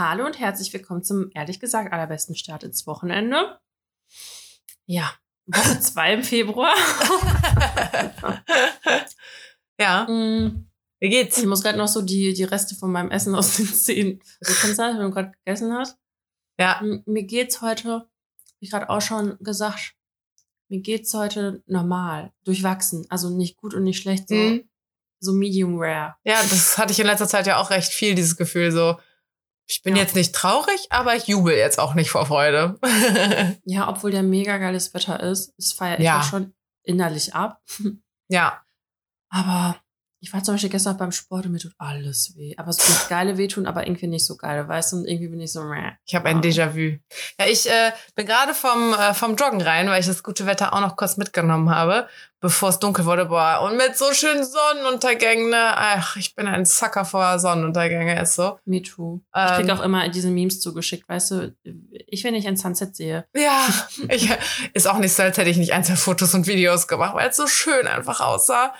Hallo und herzlich willkommen zum ehrlich gesagt allerbesten Start ins Wochenende. Ja, Woche 2 im Februar. ja. Mm, Wie geht's? Ich muss gerade noch so die, die Reste von meinem Essen aus den Zähnen. So kennst du wenn du gerade gegessen hast? Ja. M- Mir geht's heute, wie gerade auch schon gesagt, mir geht's heute normal, durchwachsen. Also nicht gut und nicht schlecht, so, Mhm. so medium rare. Ja, das hatte ich in letzter Zeit ja auch recht viel, dieses Gefühl so. Ich bin Ja. jetzt nicht traurig, aber ich jubel jetzt auch nicht vor Freude. Ja, obwohl der mega geiles Wetter ist, das feiere ich Ja. schon innerlich ab. ja. Aber ich war zum Beispiel gestern beim Sport und mir tut alles weh. Aber so das geile wehtun, aber irgendwie nicht so geil, weißt du? Und irgendwie bin ich so, meh. Ich habe ein. Déjà-vu. Ja, ich äh, bin gerade vom, äh, vom Joggen rein, weil ich das gute Wetter auch noch kurz mitgenommen habe, bevor es dunkel wurde. Boah, und mit so schönen Sonnenuntergängen, ne? Ach, ich bin ein Sucker vor Sonnenuntergänge, ist so. Me too. ich Ähm, krieg auch immer diese Memes zugeschickt, weißt du? Ich, wenn ich ein Sunset sehe. Ja, ich, ist auch nicht so, als hätte ich nicht ein, zwei Fotos und Videos gemacht, weil es so schön einfach aussah.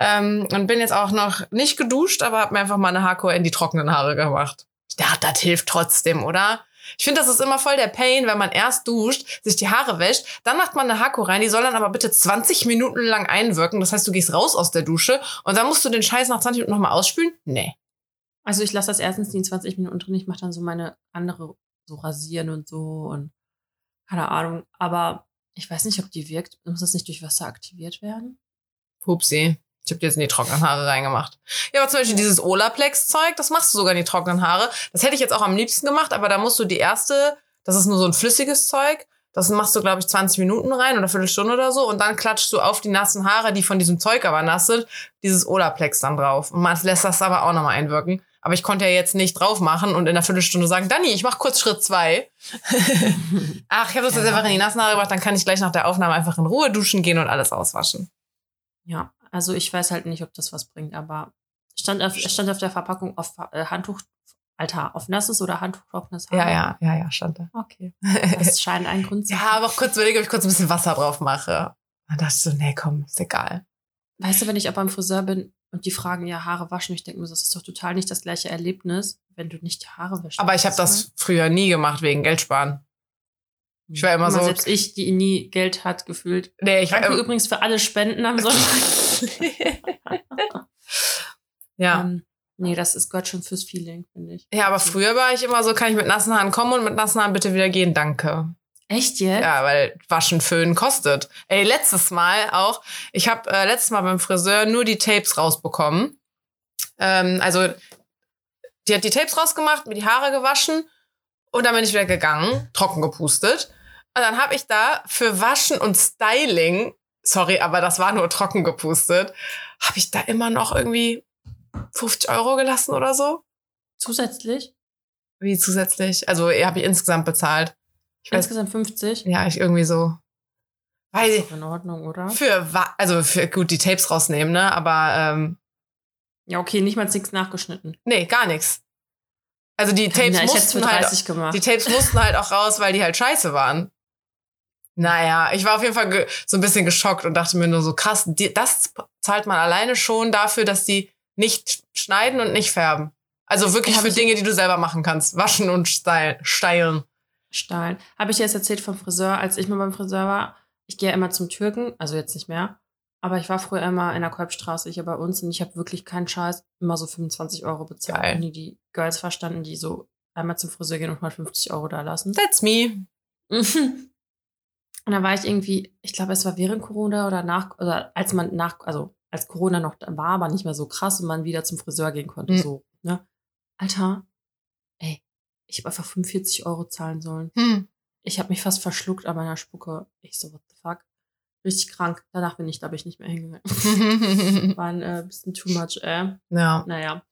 Ähm, und bin jetzt auch noch nicht geduscht, aber habe mir einfach mal eine Haarkur in die trockenen Haare gemacht. Ich dachte, das hilft trotzdem, oder? Ich finde, das ist immer voll der Pain, wenn man erst duscht, sich die Haare wäscht, dann macht man eine Haarkur rein, die soll dann aber bitte 20 Minuten lang einwirken. Das heißt, du gehst raus aus der Dusche und dann musst du den Scheiß nach 20 Minuten nochmal ausspülen? Nee. Also ich lasse das erstens die 20 Minuten drin. Ich mache dann so meine andere, so rasieren und so und keine Ahnung. Aber ich weiß nicht, ob die wirkt. Muss das nicht durch Wasser aktiviert werden? Pupsi. Ich habe dir jetzt in die trockenen Haare reingemacht. Ja, aber zum Beispiel dieses Olaplex-Zeug, das machst du sogar in die trockenen Haare. Das hätte ich jetzt auch am liebsten gemacht, aber da musst du die erste, das ist nur so ein flüssiges Zeug, das machst du, glaube ich, 20 Minuten rein oder eine Viertelstunde oder so und dann klatschst du auf die nassen Haare, die von diesem Zeug aber nass sind, dieses Olaplex dann drauf. Und man lässt das aber auch nochmal einwirken. Aber ich konnte ja jetzt nicht drauf machen und in einer Viertelstunde sagen, Dani, ich mach kurz Schritt zwei. Ach, ich habe das jetzt einfach in die nassen Haare gemacht, dann kann ich gleich nach der Aufnahme einfach in Ruhe duschen gehen und alles auswaschen. Ja, also ich weiß halt nicht, ob das was bringt, aber stand auf, es stand auf der Verpackung auf äh, Handtuch, Alter, auf nasses oder handtuchtrockenes Haar. Ja, ja, ja, ja, stand da. Okay. Das scheint ein Grund zu Ja, aber auch kurz überlege, ob ich kurz ein bisschen Wasser drauf mache. Dann dachte ich so, nee, komm, ist egal. Weißt du, wenn ich auch beim Friseur bin und die fragen, ja, Haare waschen, ich denke mir, das ist doch total nicht das gleiche Erlebnis, wenn du nicht die Haare wäschst. Aber ich habe das früher nie gemacht wegen Geld sparen. ich war immer mal, so- Selbst ich, die nie Geld hat, gefühlt. Nee, ich war Danke übrigens für alle Spenden am Sonntag. ja. ähm, nee, das ist Gott schon fürs Feeling, finde ich. Ja, aber früher war ich immer so, kann ich mit nassen Haaren kommen und mit nassen Haaren bitte wieder gehen, danke. Echt jetzt? Ja, weil Waschen, Föhnen kostet. Ey, letztes Mal auch, ich habe äh, letztes Mal beim Friseur nur die Tapes rausbekommen. Ähm, also, die hat die Tapes rausgemacht, mir die Haare gewaschen und dann bin ich wieder gegangen, trocken gepustet. Und dann habe ich da für Waschen und Styling, sorry, aber das war nur trocken gepustet, habe ich da immer noch irgendwie 50 Euro gelassen oder so. Zusätzlich? Wie zusätzlich? Also, habe ich insgesamt bezahlt. Ich weiß, Insgesamt 50? ja, ich irgendwie so. Weil Ist doch in Ordnung, oder? für also für gut die Tapes rausnehmen, ne? Aber ähm, Ja, okay, nicht mal nichts nachgeschnitten. nee, gar nichts. Also die Tapes ja, mussten halt 30 gemacht. die Tapes mussten halt auch raus, weil die halt scheiße waren. Naja, ich war auf jeden Fall so ein bisschen geschockt und dachte mir nur so krass, die, das zahlt man alleine schon dafür, dass die nicht schneiden und nicht färben. Also wirklich für ich- Dinge, die du selber machen kannst. Waschen und stylen. Stein. Habe ich dir jetzt erzählt vom Friseur, als ich mal beim Friseur war? Ich gehe ja immer zum Türken, also jetzt nicht mehr. Aber ich war früher immer in der Kolbstraße hier bei uns und ich habe wirklich keinen Scheiß, immer so 25 Euro bezahlt. Geil. Und die, die Girls verstanden, die so einmal zum Friseur gehen und 150 Euro da lassen. That's me. und dann war ich irgendwie, ich glaube, es war während Corona oder nach, oder als man nach, also als Corona noch da war, aber nicht mehr so krass und man wieder zum Friseur gehen konnte. Mhm. So, ne? Alter, ey, ich habe einfach 45 Euro zahlen sollen. Hm. Ich habe mich fast verschluckt an meiner Spucke. Ich so, what the fuck? Richtig krank. Danach bin ich, da bin ich nicht mehr hingegangen. War ein äh, bisschen too much, äh. ja. Naja.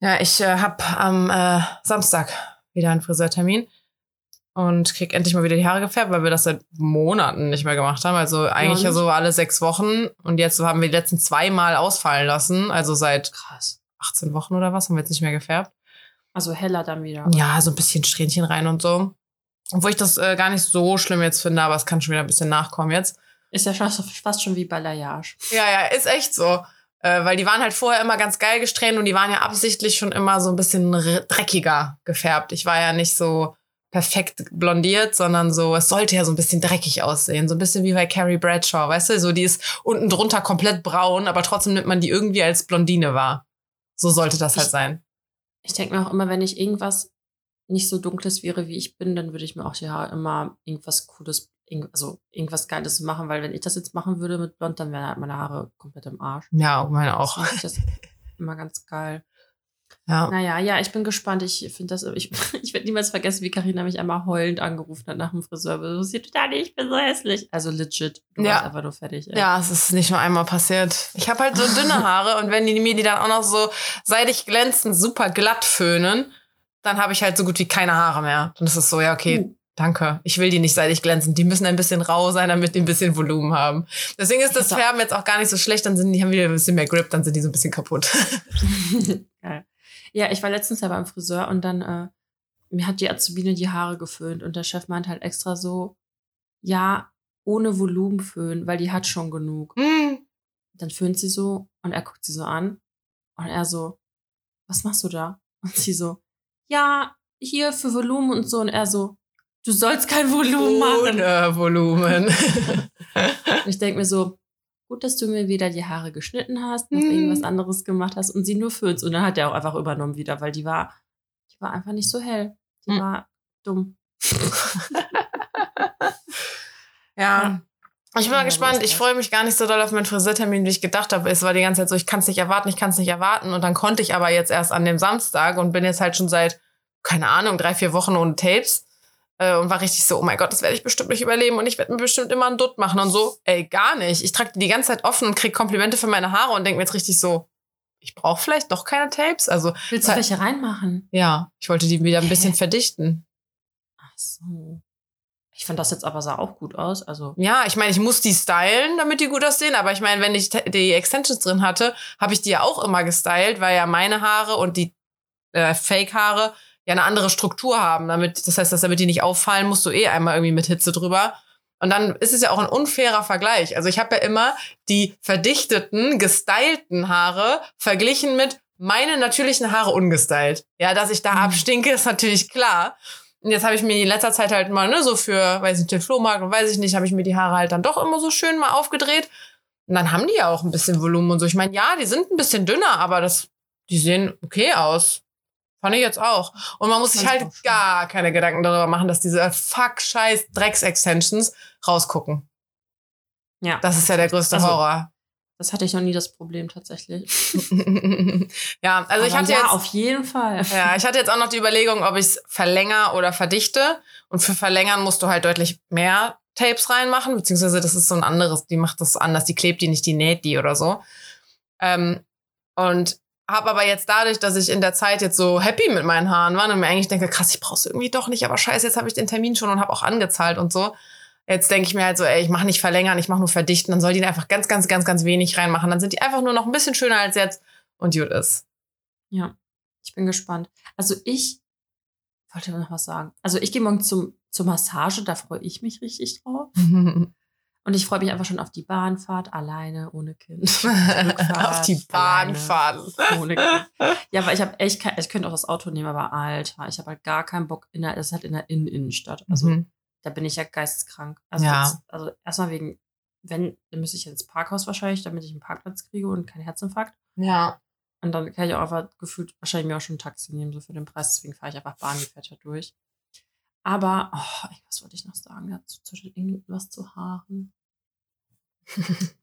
Ja, ich äh, habe am äh, Samstag wieder einen Friseurtermin und krieg endlich mal wieder die Haare gefärbt, weil wir das seit Monaten nicht mehr gemacht haben. Also eigentlich ja so alle sechs Wochen und jetzt haben wir die letzten zwei Mal ausfallen lassen. Also seit Krass. 18 Wochen oder was haben wir jetzt nicht mehr gefärbt. Also heller dann wieder. Ja, so ein bisschen Strähnchen rein und so. Obwohl ich das äh, gar nicht so schlimm jetzt finde, aber es kann schon wieder ein bisschen nachkommen jetzt. Ist ja fast, fast schon wie Balayage. Ja, ja, ist echt so. Äh, weil die waren halt vorher immer ganz geil gesträhnt und die waren ja absichtlich schon immer so ein bisschen dreckiger gefärbt. Ich war ja nicht so perfekt blondiert, sondern so, es sollte ja so ein bisschen dreckig aussehen. So ein bisschen wie bei Carrie Bradshaw, weißt du? So, die ist unten drunter komplett braun, aber trotzdem nimmt man die irgendwie als Blondine wahr. So sollte das halt Ich- sein. Ich denke mir auch immer, wenn ich irgendwas nicht so dunkles wäre, wie ich bin, dann würde ich mir auch die Haare immer irgendwas Cooles, also irgendwas Geiles machen, weil wenn ich das jetzt machen würde mit Blond, dann wären halt meine Haare komplett im Arsch. Ja, meine auch. Finde ich das immer ganz geil. Ja. Naja, ja, ich bin gespannt. Ich finde das, ich, ich werde niemals vergessen, wie Karina mich einmal heulend angerufen hat nach dem Friseur. So, sie tut nicht, ich bin so hässlich. Also legit. Du Ja. warst einfach nur fertig. Ey. Ja, es ist nicht nur einmal passiert. Ich habe halt so dünne Haare und wenn die mir die dann auch noch so seidig glänzend super glatt föhnen, dann habe ich halt so gut wie keine Haare mehr. Und es ist so, ja, okay, Uh. danke. Ich will die nicht seidig glänzend. Die müssen ein bisschen rau sein, damit die ein bisschen Volumen haben. Deswegen ist das Ja. Färben jetzt auch gar nicht so schlecht. Dann sind die haben wieder ein bisschen mehr Grip, dann sind die so ein bisschen kaputt. Ja, ich war letztens ja beim Friseur und dann, äh, mir hat die Azubine die Haare geföhnt und der Chef meint halt extra so, ja, ohne Volumen föhnen, weil die hat schon genug. Hm. Dann föhnt sie so und er guckt sie so an und er so, was machst du da? Und sie so, ja, hier für Volumen und so und er so, du sollst kein Volumen machen. Ohne Volumen. Und ich denke mir so, gut, dass du mir wieder die Haare geschnitten hast, noch Mhm. irgendwas anderes gemacht hast und sie nur föhnst. Und dann hat er auch einfach übernommen wieder, weil die war, die war einfach nicht so hell. Die Mhm. war dumm. Ja. Ich bin mal Ja, gespannt. Ich freue mich gar nicht so doll auf meinen Friseurtermin, wie ich gedacht habe. Es war die ganze Zeit so, ich kann es nicht erwarten, ich kann es nicht erwarten. Und dann konnte ich aber jetzt erst an dem Samstag und bin jetzt halt schon seit, keine Ahnung, drei, vier Wochen ohne Tapes. Äh, und war richtig so, oh mein Gott, das werde ich bestimmt nicht überleben und ich werde mir bestimmt immer einen Dutt machen und so. Ey, gar nicht. Ich trage die die ganze Zeit offen und krieg Komplimente für meine Haare und denke mir jetzt richtig so, ich brauche vielleicht doch keine Tapes. Also, Willst du welche reinmachen? ja, ich wollte die wieder ein bisschen verdichten. Ach so. Ich fand das jetzt aber sah auch gut aus. Also, Ja, ich meine, ich muss die stylen, damit die gut aussehen. Aber ich meine, wenn ich die Extensions drin hatte, habe ich die ja auch immer gestylt, weil ja meine Haare und die äh, Fake-Haare ja eine andere Struktur haben. Damit, das heißt, dass damit die nicht auffallen, musst du eh einmal irgendwie mit Hitze drüber. Und dann ist es ja auch ein unfairer Vergleich. Also ich habe ja immer die verdichteten, gestylten Haare verglichen mit meine natürlichen Haare ungestylt. Ja, dass ich da Mhm. abstinke, ist natürlich klar. Und jetzt habe ich mir in letzter Zeit halt mal, ne, so für, weiß nicht, den Flohmarkt und weiß ich nicht, habe ich mir die Haare halt dann doch immer so schön mal aufgedreht. Und dann haben die ja auch ein bisschen Volumen und so. Ich meine, ja, die sind ein bisschen dünner, aber das, die sehen okay aus. Fand ich jetzt auch. Und man muss sich ich halt gar keine Gedanken darüber machen, dass diese fuck scheiß Drecks-Extensions rausgucken. ja. Das ist ja der größte Also- Horror. Das hatte ich noch nie das Problem tatsächlich. ja, also ich Aber hatte ja, jetzt. auf jeden Fall. Ja, ich hatte jetzt auch noch die Überlegung, ob ich es verlängere oder verdichte. Und für verlängern musst du halt deutlich mehr Tapes reinmachen, beziehungsweise das ist so ein anderes, die macht das anders, die klebt die nicht, die näht die oder so. Ähm, und habe aber jetzt dadurch, dass ich in der Zeit jetzt so happy mit meinen Haaren war und mir eigentlich denke, krass, ich brauch's irgendwie doch nicht, aber scheiße, jetzt habe ich den Termin schon und habe auch angezahlt und so. Jetzt denke ich mir halt so, ey, ich mache nicht verlängern, ich mache nur verdichten, dann soll die einfach ganz, ganz, ganz, ganz wenig reinmachen. Dann sind die einfach nur noch ein bisschen schöner als jetzt und gut ist. Ja, ich bin gespannt. Also ich wollte noch was sagen. Also ich gehe morgen zum, zur Massage, da freue ich mich richtig drauf. Und ich freue mich einfach schon auf die Bahnfahrt, alleine, ohne Kind. Auf die alleine, Bahnfahrt. Ohne Kind. Ja, weil ich habe echt kein, ich könnte auch das Auto nehmen, aber Alter, ich habe halt gar keinen Bock in der, das ist halt in der Innen Innenstadt. Also Mhm. da bin ich ja geisteskrank. Also, Ja. also erstmal wegen, wenn, dann müsste ich ins Parkhaus wahrscheinlich, damit ich einen Parkplatz kriege und keinen Herzinfarkt. Ja. Und dann kann ich auch einfach gefühlt wahrscheinlich mir auch schon ein Taxi nehmen, so für den Preis. Deswegen fahre ich einfach Bahn, die fährt ja durch. Aber, oh, was wollte ich noch sagen dazu? Zu irgendwas zu Haaren?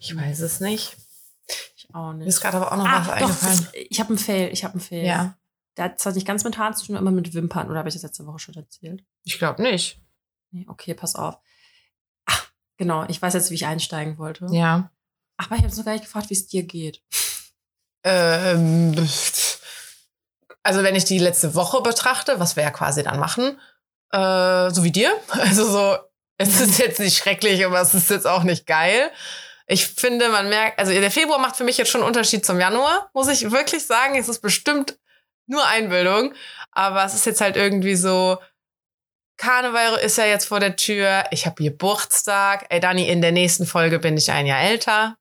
Ich weiß es nicht. Ich auch Mir nicht. ist gerade aber auch noch Ah, was doch, eingefallen. das, ich habe einen Fail, ich habe einen Fail. Ja. Der hat zwar nicht ganz mit Haaren zu tun, aber mit Wimpern. Oder habe ich das letzte Woche schon erzählt? Ich glaube nicht. Nee, okay, pass auf. Ach, genau, ich weiß jetzt, wie ich einsteigen wollte. Ja. Aber ich habe noch gar nicht gefragt, wie es dir geht. Ähm, also wenn ich die letzte Woche betrachte, was wir ja quasi dann machen, äh, so wie dir. Also so, es ist jetzt nicht schrecklich, aber es ist jetzt auch nicht geil. Ich finde, man merkt, also der Februar macht für mich jetzt schon einen Unterschied zum Januar, muss ich wirklich sagen. Es ist bestimmt nur Einbildung, aber es ist jetzt halt irgendwie so, Karneval ist ja jetzt vor der Tür. Ich habe Geburtstag. Ey, Dani, in der nächsten Folge bin ich ein Jahr älter.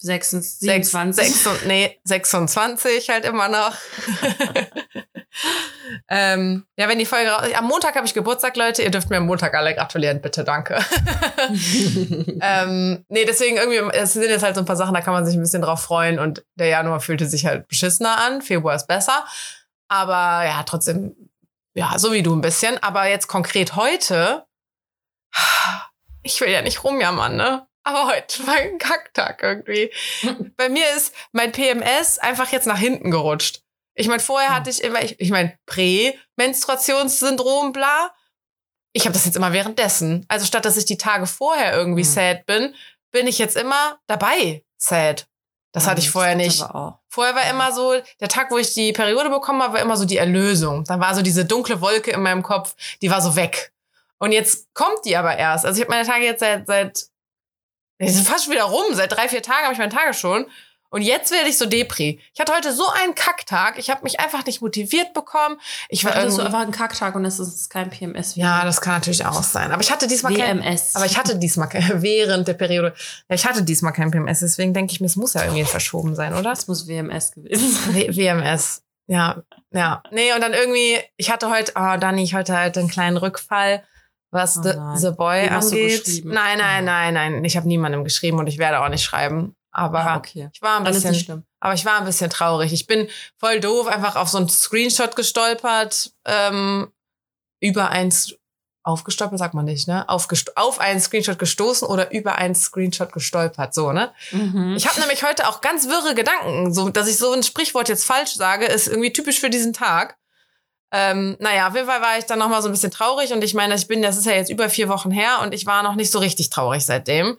26, Sechs- 27. Sechs, und- nee, 26 halt immer noch. ähm, ja, wenn die Folge raus, am Montag habe ich Geburtstag, Leute. Ihr dürft mir am Montag alle gratulieren, bitte, danke. ähm, nee, deswegen irgendwie, es sind jetzt halt so ein paar Sachen, da kann man sich ein bisschen drauf freuen und der Januar fühlte sich halt beschissener an, Februar ist besser. Aber ja, trotzdem, ja, so wie du ein bisschen. Aber jetzt konkret heute, ich will ja nicht rumjammern, ne? Aber heute war ein Kacktag irgendwie. Bei mir ist mein PMS einfach jetzt nach hinten gerutscht. Ich meine, vorher hatte ich immer, ich, ich meine, Prä-Menstruationssyndrom, bla. Ich habe das jetzt immer währenddessen. Also statt dass ich die Tage vorher irgendwie Hm. sad bin, bin ich jetzt immer dabei sad. Das hatte ich vorher nicht. Vorher war immer so, der Tag, wo ich die Periode bekommen habe, war immer so die Erlösung. Dann war so diese dunkle Wolke in meinem Kopf, die war so weg. Und jetzt kommt die aber erst. Also ich habe meine Tage jetzt seit, seit, die sind fast schon wieder rum. Seit drei, vier Tagen habe ich meine Tage schon. Und jetzt werde ich so Depri. Ich hatte heute so einen Kacktag. Ich habe mich einfach nicht motiviert bekommen. Ich war Hattest du einfach einen Kacktag und es ist kein PMS. ja, das kann natürlich auch sein. Aber ich hatte diesmal kein, WMS. aber ich hatte diesmal kein, während der Periode, ja, ich hatte diesmal kein PMS. Deswegen denke ich mir, es muss ja irgendwie verschoben sein, oder? das muss WMS gewesen sein. WMS. Ja, ja. Nee, und dann irgendwie, ich hatte heute, oh, Dani, ich hatte halt einen kleinen Rückfall, was Oh the, the Boy du angeht. Nein, nein, Oh. nein, nein. Ich habe niemandem geschrieben und ich werde auch nicht schreiben. Aber Ah, okay. ich war ein bisschen, aber ich war ein bisschen traurig. Ich bin voll doof, einfach auf so einen Screenshot gestolpert, ähm, über eins aufgestolpert, sagt man nicht, ne? Aufgest auf einen Screenshot gestoßen oder über einen Screenshot gestolpert, so, ne? Mhm. Ich habe nämlich heute auch ganz wirre Gedanken. So, dass ich so ein Sprichwort jetzt falsch sage, ist irgendwie typisch für diesen Tag. Ähm, naja, auf jeden Fall war ich dann noch mal so ein bisschen traurig und ich meine, ich bin, das ist ja jetzt über vier Wochen her und ich war noch nicht so richtig traurig seitdem.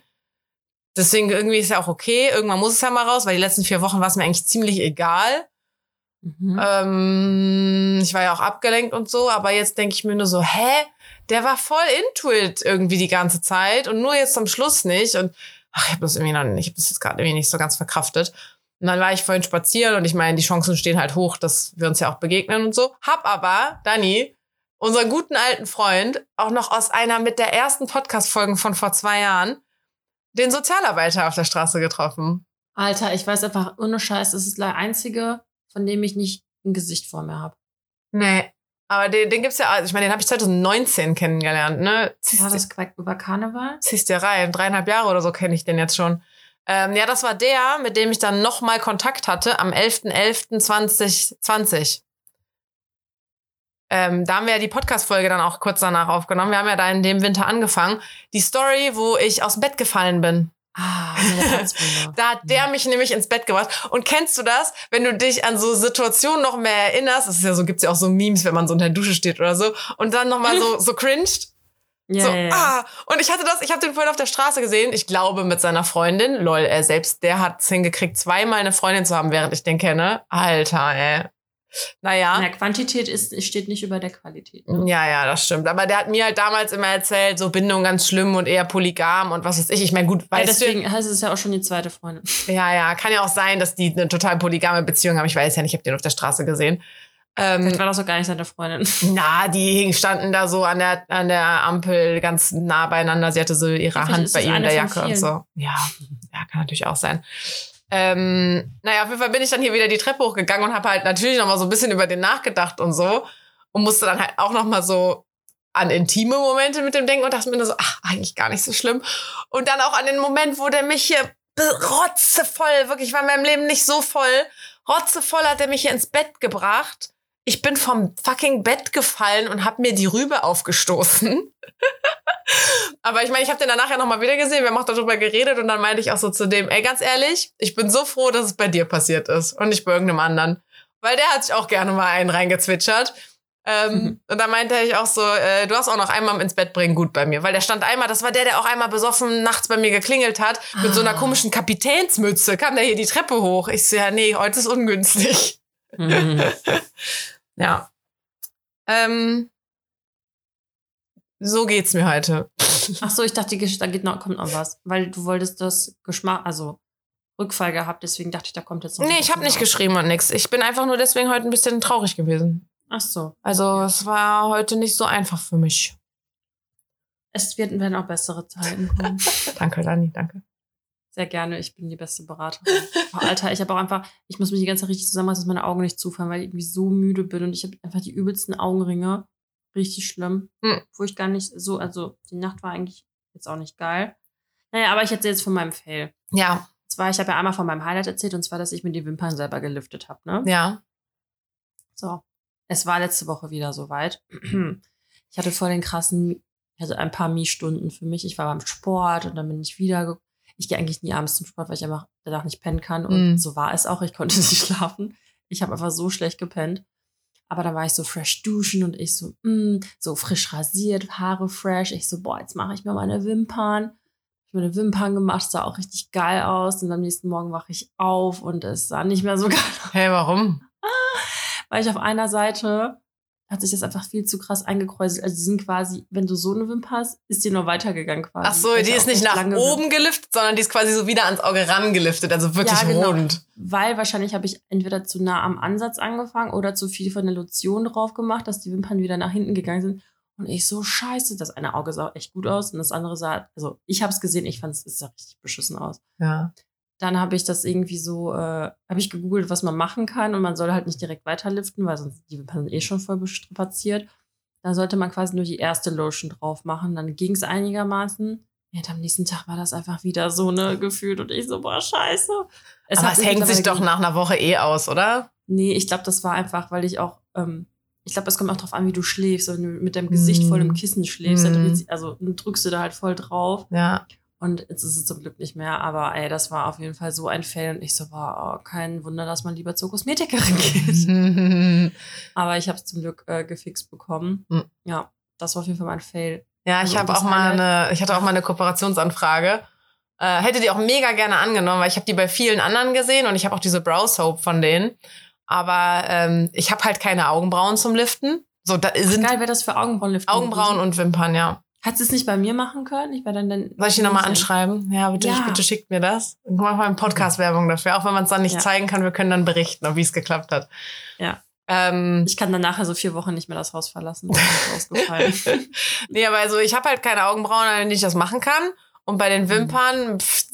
Deswegen irgendwie ist ja auch okay. Irgendwann muss es ja mal raus, weil die letzten vier Wochen war es mir eigentlich ziemlich egal. Mhm. Ähm, ich war ja auch abgelenkt und so, aber jetzt denke ich mir nur so, hä? Der war voll into it irgendwie die ganze Zeit und nur jetzt zum Schluss nicht. Und ach, ich habe das irgendwie noch nicht, ich habe das jetzt gerade irgendwie nicht so ganz verkraftet. Und dann war ich vorhin spazieren und ich meine, die Chancen stehen halt hoch, dass wir uns ja auch begegnen und so. Hab aber, Dani, unseren guten alten Freund, auch noch aus einer mit der ersten Podcast-Folgen von vor zwei Jahren, den Sozialarbeiter auf der Straße getroffen. Alter, ich weiß einfach, ohne Scheiß, das ist der einzige, von dem ich nicht ein Gesicht vor mir habe. Nee. Aber den, den gibt's ja, also ich meine, den habe ich 2019 kennengelernt, ne? Ziehst, War das Quack über Karneval? ziehst dir rein. Dreieinhalb Jahre oder so kenne ich den jetzt schon. Ähm, ja, das war der, mit dem ich dann nochmal Kontakt hatte am 11.11.2020. Ähm, da haben wir ja die Podcast-Folge dann auch kurz danach aufgenommen. Wir haben ja da in dem Winter angefangen. Die Story, wo ich aus dem Bett gefallen bin. Ah. Da hat der mich nämlich ins Bett gebracht. Und kennst du das, wenn du dich an so Situationen noch mehr erinnerst? Das ist ja so, gibt's ja auch so Memes, wenn man so unter der Dusche steht oder so. Und dann nochmal so, so cringed. Ja, so, ja, ja. ah. Und ich hatte das, ich habe den vorhin auf der Straße gesehen. Ich glaube mit seiner Freundin. Lol, er selbst, der hat's hingekriegt, zweimal eine Freundin zu haben, während ich den kenne. Alter, ey. Naja. Ja, Quantität ist, steht nicht über der Qualität. Ne? Ja, ja, das stimmt. Aber der hat mir halt damals immer erzählt, so Bindung ganz schlimm und eher polygam und was weiß ich. Ich meine, gut, Ja, weißt du, deswegen heißt es ja auch schon die zweite Freundin. Ja, ja, kann ja auch sein, dass die eine total polygame Beziehung haben. Ich weiß ja nicht, ich habe den auf der Straße gesehen. Ähm, Vielleicht war das auch gar nicht seine Freundin. na, die standen da so an der, an der Ampel ganz nah beieinander. Sie hatte so ihre Vielleicht Hand bei ihm in der Jacke und so. Ja, ja, kann natürlich auch sein. Ähm, naja, auf jeden Fall bin ich dann hier wieder die Treppe hochgegangen und habe halt natürlich noch mal so ein bisschen über den nachgedacht und so. Und musste dann halt auch noch mal so an intime Momente mit dem denken und dachte mir nur so, ach, eigentlich gar nicht so schlimm. Und dann auch an den Moment, wo der mich hier rotzevoll, wirklich, ich war in meinem Leben nicht so voll, rotzevoll hat er mich hier ins Bett gebracht. Ich bin vom fucking Bett gefallen und habe mir die Rübe aufgestoßen. Aber ich meine, ich habe den danach ja nochmal wieder gesehen, wir haben auch darüber geredet und dann meinte ich auch so zu dem, ey, ganz ehrlich, ich bin so froh, dass es bei dir passiert ist und nicht bei irgendeinem anderen. Weil der hat sich auch gerne mal einen reingezwitschert. Ähm, und dann meinte ich auch so, äh, du hast auch noch einmal ins Bett bringen gut bei mir. Weil der stand einmal, das war der, der auch einmal besoffen nachts bei mir geklingelt hat, mit so einer Ah. komischen Kapitänsmütze, kam der hier die Treppe hoch. Ich so, ja, nee, heute ist ungünstig. Mhm. Ja. Ähm, so geht's mir heute. Ach so, ich dachte, da geht noch, kommt noch was. Weil du wolltest das Geschmack, also Rückfall gehabt, deswegen dachte ich, da kommt jetzt noch Nee, ein ich habe nicht was. geschrieben und nix. Ich bin einfach nur deswegen heute ein bisschen traurig gewesen. Ach so. Also es war heute nicht so einfach für mich. Es werden, werden auch bessere Zeiten kommen. Danke, Dani, danke. Sehr gerne, ich bin die beste Beraterin. Oh, Alter, ich habe auch einfach, ich muss mich die ganze Zeit richtig zusammenreißen, dass meine Augen nicht zufallen, weil ich irgendwie so müde bin und ich habe einfach die übelsten Augenringe. Richtig schlimm. Hm. Wo ich gar nicht so, also die Nacht war eigentlich jetzt auch nicht geil. Naja, aber ich erzähle jetzt von meinem Fail. Ja, Und zwar, ich habe ja einmal von meinem Highlight erzählt und zwar, dass ich mir die Wimpern selber geliftet habe, ne? ja. So. Es war letzte Woche wieder soweit. Ich hatte voll den krassen, hatte ein paar Mi-Stunden für mich. Ich war beim Sport und dann bin ich wieder. Ich gehe eigentlich nie abends zum Sport, weil ich einfach danach nicht pennen kann. Und Mm. so war es auch. Ich konnte nicht schlafen. Ich habe einfach so schlecht gepennt. Aber dann war ich so fresh duschen und ich so, mm, so frisch rasiert, Haare fresh. Ich so, boah, jetzt mache ich mir meine Wimpern. Ich habe meine Wimpern gemacht, sah auch richtig geil aus. Und am nächsten Morgen wache ich auf und es sah nicht mehr so geil aus Hey, warum? weil ich auf einer Seite hat sich das einfach viel zu krass eingekräuselt. Also die sind quasi, wenn du so eine Wimper hast, ist die nur weitergegangen quasi. Ach so, die ist nicht nach oben geliftet, sondern die ist quasi so wieder ans Auge rangeliftet, also wirklich Ja, genau. rund. Weil wahrscheinlich habe ich entweder zu nah am Ansatz angefangen oder zu viel von der Lotion drauf gemacht, dass die Wimpern wieder nach hinten gegangen sind. Und ich so, scheiße, das eine Auge sah echt gut aus und das andere sah, also ich habe es gesehen, ich fand es es sah richtig beschissen aus. Ja. Dann habe ich das irgendwie so, äh, habe ich gegoogelt, was man machen kann und man soll halt nicht direkt weiterliften, weil sonst die sind eh schon voll bestrapaziert. Da sollte man quasi nur die erste Lotion drauf machen. Dann ging es einigermaßen. Ja, und am nächsten Tag war das einfach wieder so ne gefühlt und ich so, boah, scheiße. Aber hat es hängt sich doch nach einer Woche eh aus, oder? Nee, ich glaube, das war einfach, weil ich auch, ähm, ich glaube, es kommt auch drauf an, wie du schläfst. Wenn du mit deinem Gesicht voll im Mm. Kissen schläfst, Mm. also drückst du da halt voll drauf. Ja. Und jetzt ist es zum Glück nicht mehr. Aber ey, das war auf jeden Fall so ein Fail. Und ich so, boah, oh, kein Wunder, dass man lieber zur Kosmetikerin geht. Aber ich habe es zum Glück äh, gefixt bekommen. Mhm. Ja, das war auf jeden Fall mein Fail. Ja, ich Also habe auch mal eine, ich hatte auch mal eine Kooperationsanfrage. Äh, hätte die auch mega gerne angenommen, weil ich habe die bei vielen anderen gesehen und ich habe auch diese Brow Soap von denen. Aber ähm, ich habe halt keine Augenbrauen zum Liften. So, da sind Geil, wäre das für Augenbrauenlifting. Augenbrauen und Wimpern, ja. Hättest du es nicht bei mir machen können? Ich wäre dann, dann. Soll ich die nochmal anschreiben? Ja, bitte, Ja. bitte schickt mir das. Und mach mal eine Podcast-Werbung dafür. Auch wenn man es dann nicht Ja. zeigen kann, wir können dann berichten, ob wie es geklappt hat. Ja. Ähm, Ich kann dann nachher so vier Wochen nicht mehr das Haus verlassen. Das nee, aber also ich habe halt keine Augenbrauen, an denen ich das machen kann. Und bei den Mhm. Wimpern, pff,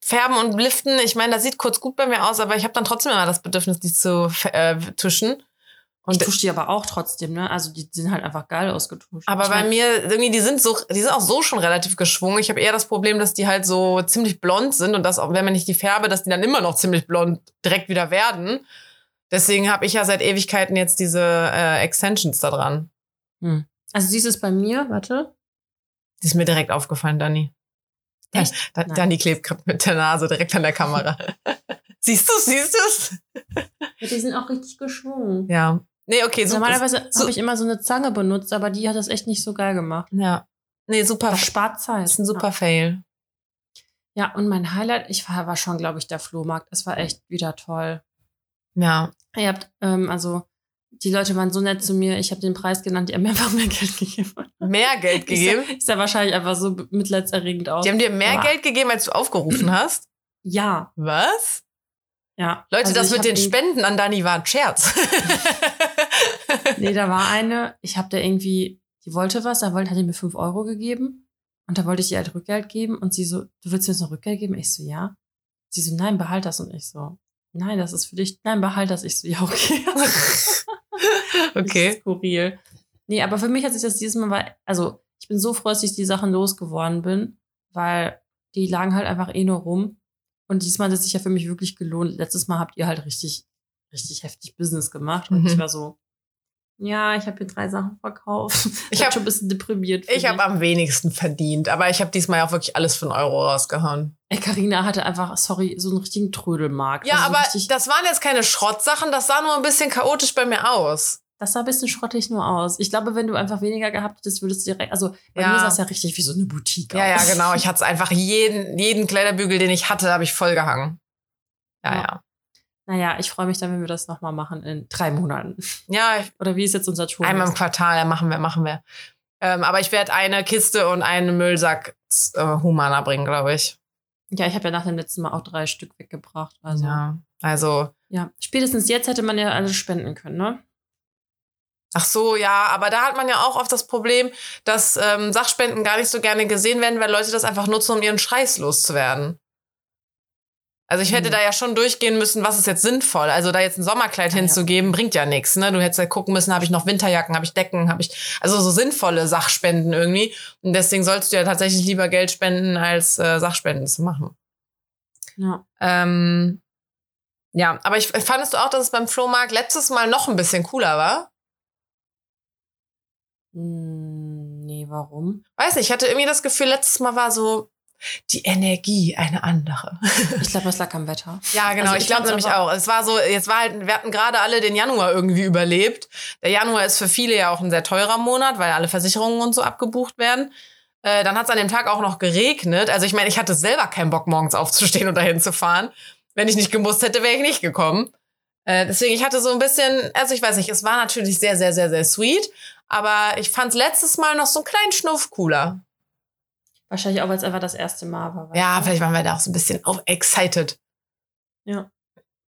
färben und liften, ich meine, das sieht kurz gut bei mir aus, aber ich habe dann trotzdem immer das Bedürfnis, die zu äh, tuschen. Ich Und tusche die aber auch trotzdem, ne? Also die sind halt einfach geil ausgetuscht. aber ich bei mir, irgendwie, die sind so, die sind auch so schon relativ geschwungen. Ich habe eher das Problem, dass die halt so ziemlich blond sind und dass auch, wenn man nicht die färbe, dass die dann immer noch ziemlich blond direkt wieder werden. Deswegen habe ich ja seit Ewigkeiten jetzt diese äh, Extensions da dran. Also siehst du es bei mir, warte. Die ist mir direkt aufgefallen, Dani. Echt? Da. Dani klebt gerade mit der Nase direkt an der Kamera. siehst du siehst du's? Ja, die sind auch richtig geschwungen. Ja. Nee, okay, super. Normalerweise so- habe ich immer so eine Zange benutzt, aber die hat das echt nicht so geil gemacht. Ja. Nee, super. Das spart Zeit. Das ist ein super Fail. Ja, und mein Highlight, ich war, war schon, glaube ich, der Flohmarkt. Es war echt wieder toll. Ja. Ihr habt, ähm, also, die Leute waren so nett zu mir. Ich habe den Preis genannt, die haben mir einfach mehr Geld gegeben. Mehr Geld gegeben. Ich sah, ich sah wahrscheinlich einfach so mitleidserregend aus. Die haben dir mehr Ja. Geld gegeben, als du aufgerufen hast? Ja, Was? Ja. Leute, Also das mit den Spenden an Dani war ein Scherz. Nee, da war eine, ich habe da irgendwie, die wollte was, da wollte, hat die mir 5 Euro gegeben. Und da wollte ich ihr halt Rückgeld geben. Und sie so, du willst mir jetzt noch Rückgeld geben? Ich so, ja. Sie so, nein, behalt das. Und ich so, nein, das ist für dich. Nein, behalt das. Ich so, ja, okay. okay. Skurril. Nee, aber für mich hat sich das dieses Mal, weil, also ich bin so froh, dass ich die Sachen losgeworden bin, weil die lagen halt einfach eh nur rum. Und diesmal hat es sich ja für mich wirklich gelohnt. Letztes Mal habt ihr halt richtig, richtig heftig Business gemacht. Und Mhm. ich war so, ja, ich habe hier drei Sachen verkauft. Ich, Ich hab hab- schon ein bisschen deprimiert. Ich habe am wenigsten verdient, aber ich habe diesmal auch wirklich alles für einen Euro rausgehauen. Ey, Carina hatte einfach, sorry, so einen richtigen Trödelmarkt. Ja, Also so aber das waren jetzt keine Schrottsachen, das sah nur ein bisschen chaotisch bei mir aus. Das sah ein bisschen schrottig nur aus. Ich glaube, wenn du einfach weniger gehabt hättest, würdest du direkt, also bei Ja. mir sah es ja richtig wie so eine Boutique Ja, ja, aus. genau. Ich hatte es einfach jeden, jeden Kleiderbügel, den ich hatte, habe ich voll gehangen. Ja, Ja. ja. Naja, ich freue mich dann, wenn wir das nochmal machen in drei Monaten. Ja, ich, Oder wie ist jetzt unser Tour? einmal im Quartal, ja, machen wir, machen wir. Ähm, aber ich werde eine Kiste und einen Müllsack äh, Humana bringen, glaube ich. Ja, ich habe ja nach dem letzten Mal auch drei Stück weggebracht. Also, ja. Ja. Also, Spätestens jetzt hätte man ja alles spenden können, ne? Ach so, ja, aber da hat man ja auch oft das Problem, dass ähm, Sachspenden gar nicht so gerne gesehen werden, weil Leute das einfach nutzen, um ihren Scheiß loszuwerden. Also ich hätte Mhm. da ja schon durchgehen müssen, was ist jetzt sinnvoll. Also da jetzt ein Sommerkleid Ah, ja. hinzugeben, bringt ja nichts. Ne? Du hättest ja gucken müssen, habe ich noch Winterjacken, habe ich Decken, habe ich also so sinnvolle Sachspenden irgendwie. Und deswegen sollst du ja tatsächlich lieber Geld spenden, als äh, Sachspenden zu machen. Ja. Ähm, ja, aber ich fandest du auch, dass es beim Flohmarkt letztes Mal noch ein bisschen cooler war? Hm, nee, warum? Weiß nicht, ich hatte irgendwie das Gefühl, letztes Mal war so die Energie eine andere. Ich glaube, das lag am Wetter. Ja, genau. Also ich ich glaube nämlich auch. Es war so, jetzt war halt, wir hatten gerade alle den Januar irgendwie überlebt. Der Januar ist für viele ja auch ein sehr teurer Monat, weil alle Versicherungen und so abgebucht werden. Äh, dann hat es an dem Tag auch noch geregnet. Also ich meine, ich hatte selber keinen Bock, morgens aufzustehen und dahin zu fahren. Wenn ich nicht gemusst hätte, wäre ich nicht gekommen. Äh, deswegen, ich hatte so ein bisschen, also ich weiß nicht, es war natürlich sehr, sehr, sehr, sehr sweet. Aber ich fand es letztes Mal noch so einen kleinen Schnuff cooler. Wahrscheinlich auch, weil es einfach das erste Mal war. Ja, du? vielleicht waren wir da auch so ein bisschen auch excited. Ja.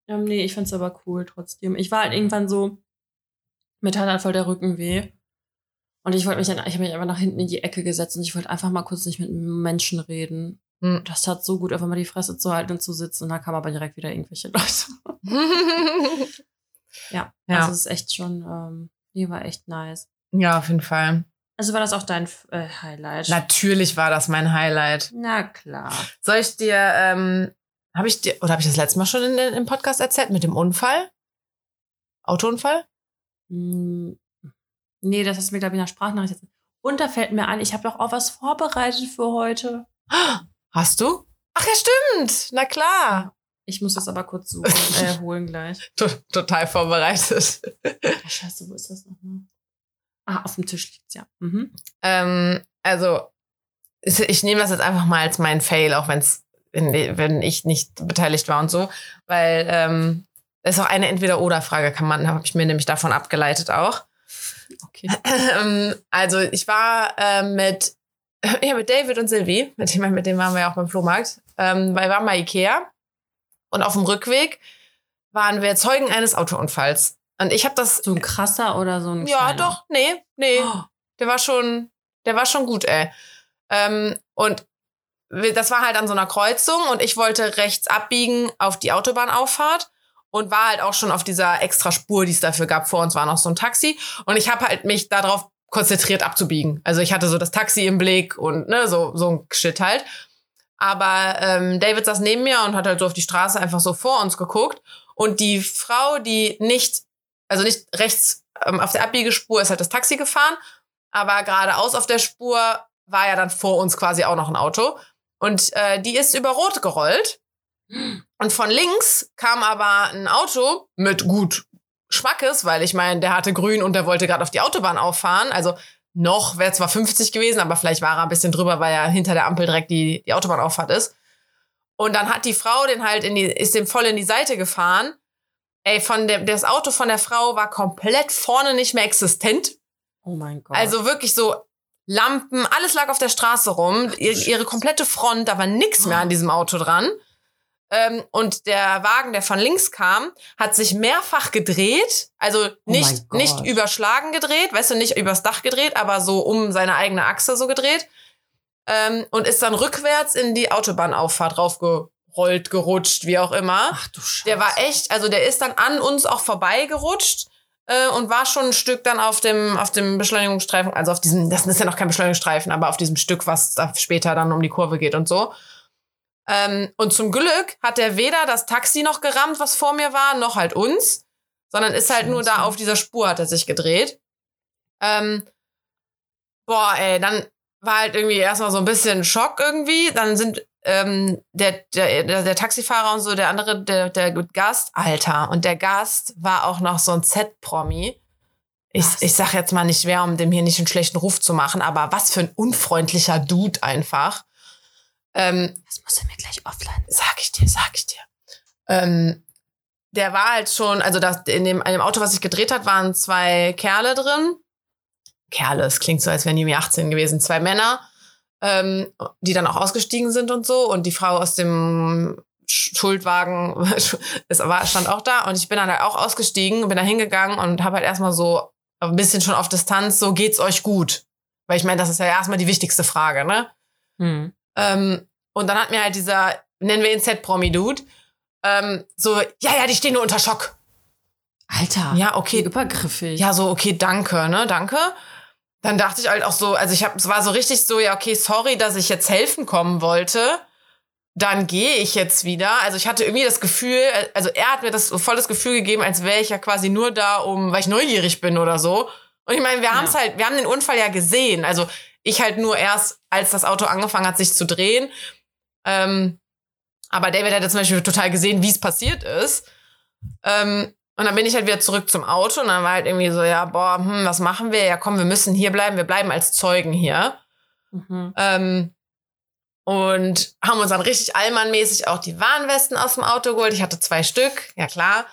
Ähm, nee, ich fand's aber cool trotzdem. Ich war halt irgendwann so, mir tat halt voll der Rücken weh. Und ich wollte mich dann, ich habe mich einfach nach hinten in die Ecke gesetzt und ich wollte einfach mal kurz nicht mit Menschen reden. Hm. Das tat so gut, einfach mal die Fresse zu halten und zu sitzen. Und da kamen aber direkt wieder irgendwelche Leute. Ja. Ja. Also es ist echt schon, ähm, die war echt nice. Ja, auf jeden Fall. Also war das auch dein äh, Highlight? Natürlich war das mein Highlight. Na klar. Soll ich dir, ähm, habe ich dir, oder habe ich das letzte Mal schon in, in, im Podcast erzählt mit dem Unfall? Autounfall? Hm, nee, das hast du mir, glaube ich, der Sprachnachricht erzählt. Und da fällt mir ein, ich habe doch auch was vorbereitet für heute. Hast du? Ach ja, stimmt. Na klar. Ich muss das aber kurz suchen, äh, holen gleich. To total vorbereitet. Scheiße, wo ist das nochmal? Ah, auf dem Tisch liegt's, ja. Mhm. ähm, also, ich nehme das jetzt einfach mal als mein Fail, auch wenn, wenn ich nicht beteiligt war und so. Weil, ähm, das ist auch eine Entweder-Oder-Frage, kann man, habe ich mir nämlich davon abgeleitet auch. Okay. Ähm, also ich war äh, mit, ja, mit David und Sylvie, mit dem, mit dem waren wir ja auch beim Flohmarkt, ähm, weil wir waren bei Ikea und auf dem Rückweg waren wir Zeugen eines Autounfalls. Und ich habe das, So ein krasser oder so ein ja kleiner? doch, nee, nee, Oh, der war schon, der war schon gut, ey. Ähm, und das war halt an so einer Kreuzung und ich wollte rechts abbiegen auf die Autobahnauffahrt und war halt auch schon auf dieser extra Spur, die es dafür gab. Vor uns war noch so ein Taxi und ich habe halt mich darauf konzentriert abzubiegen. Also ich hatte so das Taxi im Blick und ne, so, so ein Shit halt. Aber ähm, David saß neben mir und hat halt so auf die Straße einfach so vor uns geguckt. Und die Frau, die nicht, also nicht rechts ähm, auf der Abbiegespur ist halt das Taxi gefahren, aber geradeaus auf der Spur war ja dann vor uns quasi auch noch ein Auto. Und äh, die ist über Rot gerollt. Und von links kam aber ein Auto mit gut Schmackes, weil ich meine, der hatte grün und der wollte gerade auf die Autobahn auffahren. Also noch wäre zwar 50 gewesen, aber vielleicht war er ein bisschen drüber, weil ja hinter der Ampel direkt die, die Autobahnauffahrt ist. Und dann hat die Frau den halt in die, ist dem voll in die Seite gefahren. Ey, von dem, das Auto von der Frau war komplett vorne nicht mehr existent. oh mein Gott. Also wirklich so Lampen, alles lag auf der Straße rum. Ihre, ihre komplette Front, da war nichts mehr an diesem Auto dran. Ähm, und der Wagen, der von links kam, hat sich mehrfach gedreht. Also nicht, Gott. nicht überschlagen gedreht, weißt du, nicht übers Dach gedreht, aber so um seine eigene Achse so gedreht. Ähm, und ist dann rückwärts in die Autobahnauffahrt raufgerollt, gerutscht, wie auch immer. Ach du Scheiße. Der war echt, also der ist dann an uns auch vorbeigerutscht äh, und war schon ein Stück dann auf dem, auf dem Beschleunigungsstreifen, also auf diesem, das ist ja noch kein Beschleunigungsstreifen, aber auf diesem Stück, was da später dann um die Kurve geht und so. Ähm, und zum Glück hat er weder das Taxi noch gerammt, was vor mir war, noch halt uns, sondern ist halt nur da auf dieser Spur hat er sich gedreht. Ähm, boah, ey, dann war halt irgendwie erstmal so ein bisschen Schock irgendwie. Dann sind ähm, der, der, der, Taxifahrer und so, der andere, der, der Gast, Alter. Und der Gast war auch noch so ein Z-Promi. Ich, Was? ich sag jetzt mal nicht wer, um dem hier nicht einen schlechten Ruf zu machen, aber was für ein unfreundlicher Dude einfach. Ähm, Das muss er mir gleich offline sag ich dir, sag ich dir. Ähm, der war halt schon, also das, in, dem, in dem Auto, was sich gedreht hat, waren zwei Kerle drin. Kerle, es klingt so, als wären die mir 18 gewesen, zwei Männer, ähm, die dann auch ausgestiegen sind und so. Und die Frau aus dem Sch- Schuldwagen war, stand auch da. Und ich bin dann halt auch ausgestiegen, bin da hingegangen und habe halt erstmal so ein bisschen schon auf Distanz, so geht's euch gut? Weil ich meine, das ist ja erstmal die wichtigste Frage, ne? Hm. Ähm, und dann hat mir halt dieser, nennen wir ihn Z-Promi-Dude, ähm, so, ja, ja, die stehen nur unter Schock. Alter. Ja, okay. Übergriffig. Ja, so, okay, danke, ne, danke. Dann dachte ich halt auch so, also ich habe, es war so richtig so, ja, okay, sorry, dass ich jetzt helfen kommen wollte. Dann gehe ich jetzt wieder. Also ich hatte irgendwie das Gefühl, also er hat mir das voll das Gefühl gegeben, als wäre ich ja quasi nur da, um, weil ich neugierig bin oder so. Und ich meine, wir haben es halt, wir haben den Unfall ja gesehen. Also ich halt nur erst, als das Auto angefangen hat, sich zu drehen. Ähm, aber David hat ja zum Beispiel total gesehen, wie es passiert ist. Ähm, und dann bin ich halt wieder zurück zum Auto und dann war halt irgendwie so, ja, boah, hm, was machen wir? Ja, komm, wir müssen hier bleiben. Wir bleiben als Zeugen hier. Mhm. Ähm, und haben uns dann richtig allmannmäßig auch die Warnwesten aus dem Auto geholt. Ich hatte zwei Stück, ja klar.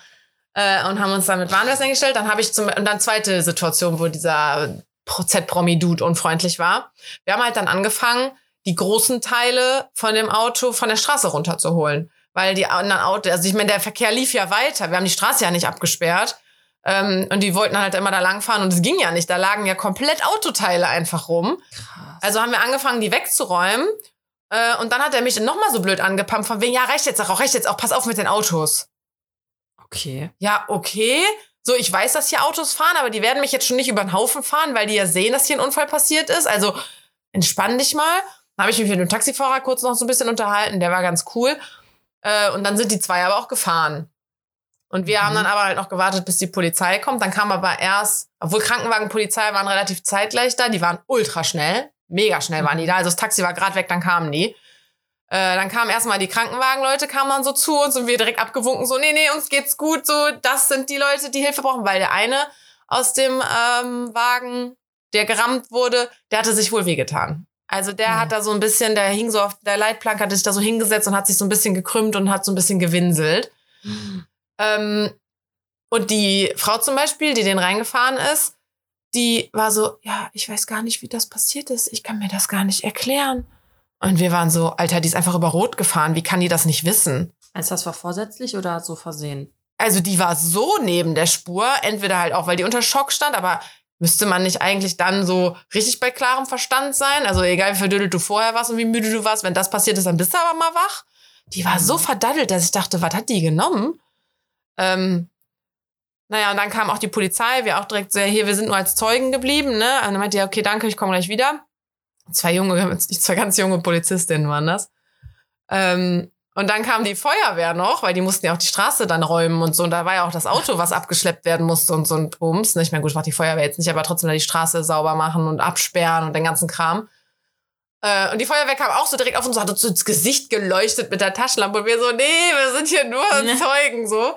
Äh, und haben uns dann mit Warnwesten eingestellt. Dann habe ich zum, und dann zweite Situation, wo dieser Z-Promi-Dude unfreundlich war. Wir haben halt dann angefangen, die großen Teile von dem Auto von der Straße runterzuholen. Weil die anderen Autos, also ich meine, der Verkehr lief ja weiter. Wir haben die Straße ja nicht abgesperrt. Ähm, und die wollten halt immer da langfahren und es ging ja nicht. Da lagen ja komplett Autoteile einfach rum. Krass. Also haben wir angefangen, die wegzuräumen. Äh, und dann hat er mich nochmal so blöd angepumpt, von wegen, ja, reicht jetzt auch, reicht jetzt auch, pass auf mit den Autos. Okay. Ja, okay. So, ich weiß, dass hier Autos fahren, aber die werden mich jetzt schon nicht über den Haufen fahren, weil die ja sehen, dass hier ein Unfall passiert ist. Also entspann dich mal. Dann habe ich mich mit dem Taxifahrer kurz noch so ein bisschen unterhalten, der war ganz cool. Äh, und dann sind die zwei aber auch gefahren. Und wir Mhm. haben dann aber halt noch gewartet, bis die Polizei kommt. Dann kam aber erst, obwohl Krankenwagen und Polizei waren relativ zeitgleich da, die waren ultra schnell. Mega schnell waren die da. Also das Taxi war gerade weg, dann kamen die. Äh, dann kamen erstmal die Krankenwagenleute, kamen dann so zu uns und wir direkt abgewunken, so, nee, nee, uns geht's gut, so, das sind die Leute, die Hilfe brauchen, weil der eine aus dem ähm, Wagen, der gerammt wurde, der hatte sich wohl wehgetan. Also der Mhm. hat da so ein bisschen, der hing so auf der Leitplanke, hatte sich da so hingesetzt und hat sich so ein bisschen gekrümmt und hat so ein bisschen gewinselt. Ähm, und die Frau zum Beispiel, die den reingefahren ist, die war so, ja, ich weiß gar nicht, wie das passiert ist. Ich kann mir das gar nicht erklären. Und wir waren so, Alter, die ist einfach über Rot gefahren. Wie kann die das nicht wissen? Also das war vorsätzlich oder so versehen? Also die war so neben der Spur, entweder halt auch, weil die unter Schock stand, aber müsste man nicht eigentlich dann so richtig bei klarem Verstand sein? Also egal, wie verdödelt du vorher warst und wie müde du warst, wenn das passiert ist, dann bist du aber mal wach. Die war so Mhm. verdaddelt, dass ich dachte, was hat die genommen? Ähm, naja, und dann kam auch die Polizei, wir auch direkt so, ja, hier, wir sind nur als Zeugen geblieben, ne? Und dann meinte die, okay, danke, ich komme gleich wieder. Zwei junge, zwei ganz junge Polizistinnen waren das. Ähm, und dann kam die Feuerwehr noch, weil die mussten ja auch die Straße dann räumen und so. Und da war ja auch das Auto, was abgeschleppt werden musste und so ein Bums. Ne? Ich meine, gut, macht die Feuerwehr jetzt nicht, aber trotzdem da die Straße sauber machen und absperren und den ganzen Kram. Äh, und die Feuerwehr kam auch so direkt auf uns, hat uns ins Gesicht geleuchtet mit der Taschenlampe. Und wir so, nee, wir sind hier nur Ne. Zeugen, so.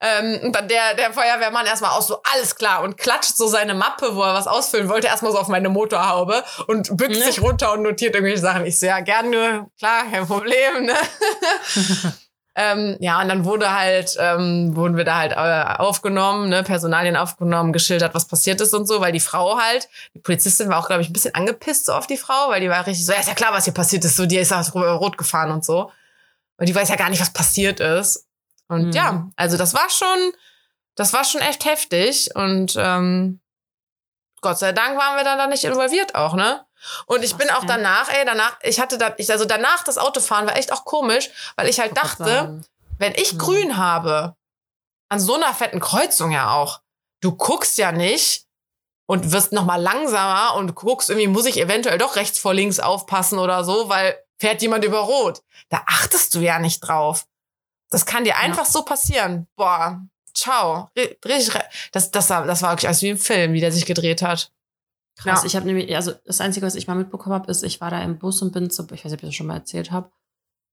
Ähm, und dann der, der Feuerwehrmann erstmal auch so, alles klar, und klatscht so seine Mappe, wo er was ausfüllen wollte, erstmal so auf meine Motorhaube und bückt Ne. sich runter und notiert irgendwelche Sachen. Ich so, ja, gerne, klar, kein Problem, ne? ähm, ja, und dann wurde halt, ähm, wurden wir da halt äh, aufgenommen, ne, Personalien aufgenommen, geschildert, was passiert ist und so, weil die Frau halt, die Polizistin war auch, glaube ich, ein bisschen angepisst so auf die Frau, weil die war richtig so, ja, ist ja klar, was hier passiert ist, so, die ist auch rot gefahren und so. Und die weiß ja gar nicht, was passiert ist. Und Mhm. ja, also das war schon, das war schon echt heftig und ähm, Gott sei Dank waren wir dann da nicht involviert auch, ne? Und ich Krass, bin auch danach, ey, danach, ich hatte da, ich, also danach das Autofahren war echt auch komisch, weil ich halt dachte, wenn ich Mhm. grün habe, an so einer fetten Kreuzung ja auch, du guckst ja nicht und wirst noch mal langsamer und guckst irgendwie, muss ich eventuell doch rechts vor links aufpassen oder so, weil fährt jemand über Rot. Da achtest du ja nicht drauf. Das kann dir einfach so passieren. Boah, ciao. Ri- Richtig, das, das, war, das war wirklich als wie im Film, wie der sich gedreht hat. Krass, Ja. ich habe nämlich, also das Einzige, was ich mal mitbekommen habe, ist, ich war da im Bus und bin zur, ich weiß nicht, ob ich das schon mal erzählt habe,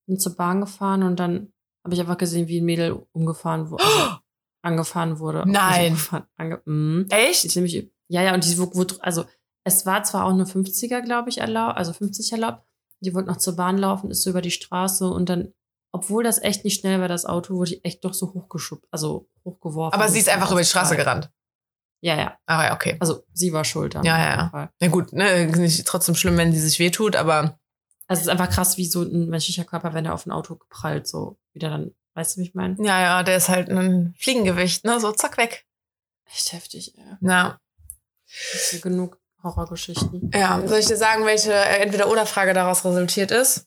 bin zur Bahn gefahren und dann habe ich einfach gesehen, wie ein Mädel umgefahren wurde, also angefahren wurde. Nein. Umgefahren, ange, mm. Echt? ist nämlich, ja, ja, und die wurde, also es war zwar auch nur 50er, glaube ich, erlaubt, also 50 erlaubt. Die wollte noch zur Bahn laufen, ist so über die Straße und dann, obwohl das echt nicht schnell war, das Auto, wurde ich echt doch so hochgeschubst, also hochgeworfen. Aber sie ist einfach über die Straße gerannt. Ja, ja. Ah ja, okay. Also sie war schuld. Ja, ja, ja. Na gut, ne, nicht trotzdem schlimm, wenn sie sich wehtut, aber Also es ist einfach krass, wie so ein menschlicher Körper, wenn er auf ein Auto prallt, so wieder dann, weißt du, wie ich meine? ja, ja, der ist halt ein Fliegengewicht, ne, so zack weg. Echt heftig, ey. Ja. Das ist genug Horrorgeschichten. Ja, soll ich dir sagen, welche äh, Entweder-Oder-Frage daraus resultiert ist?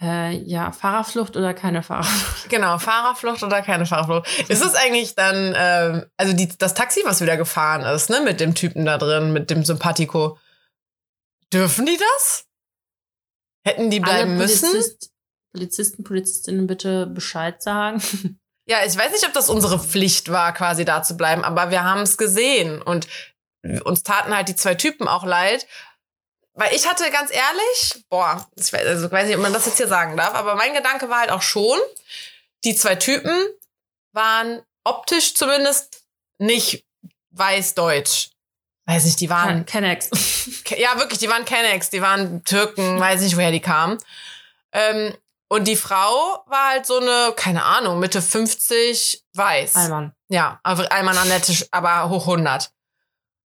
Äh, ja, Fahrerflucht oder keine Fahrerflucht? Genau, Fahrerflucht oder keine Fahrerflucht. Ist es eigentlich dann, ähm, also die, das Taxi, was wieder gefahren ist, ne, mit dem Typen da drin, mit dem Sympathico, dürfen die das? Hätten die bleiben Alle müssen? Polizist, Polizisten, Polizistinnen bitte Bescheid sagen. Ja, ich weiß nicht, ob das unsere Pflicht war, quasi da zu bleiben, aber wir haben es gesehen und uns taten halt die zwei Typen auch leid. Weil ich hatte ganz ehrlich, boah, ich weiß, also weiß nicht, ob man das jetzt hier sagen darf, aber mein Gedanke war halt auch schon, die zwei Typen waren optisch zumindest nicht weiß-deutsch. Weiß nicht, die waren, Kennex. Ke- ja wirklich, die waren Kennex, die waren Türken, weiß nicht, woher die kamen. Ähm, und die Frau war halt so eine, keine Ahnung, Mitte 50, weiß. Alman. Ja, aber einmal Annette, aber hoch 100.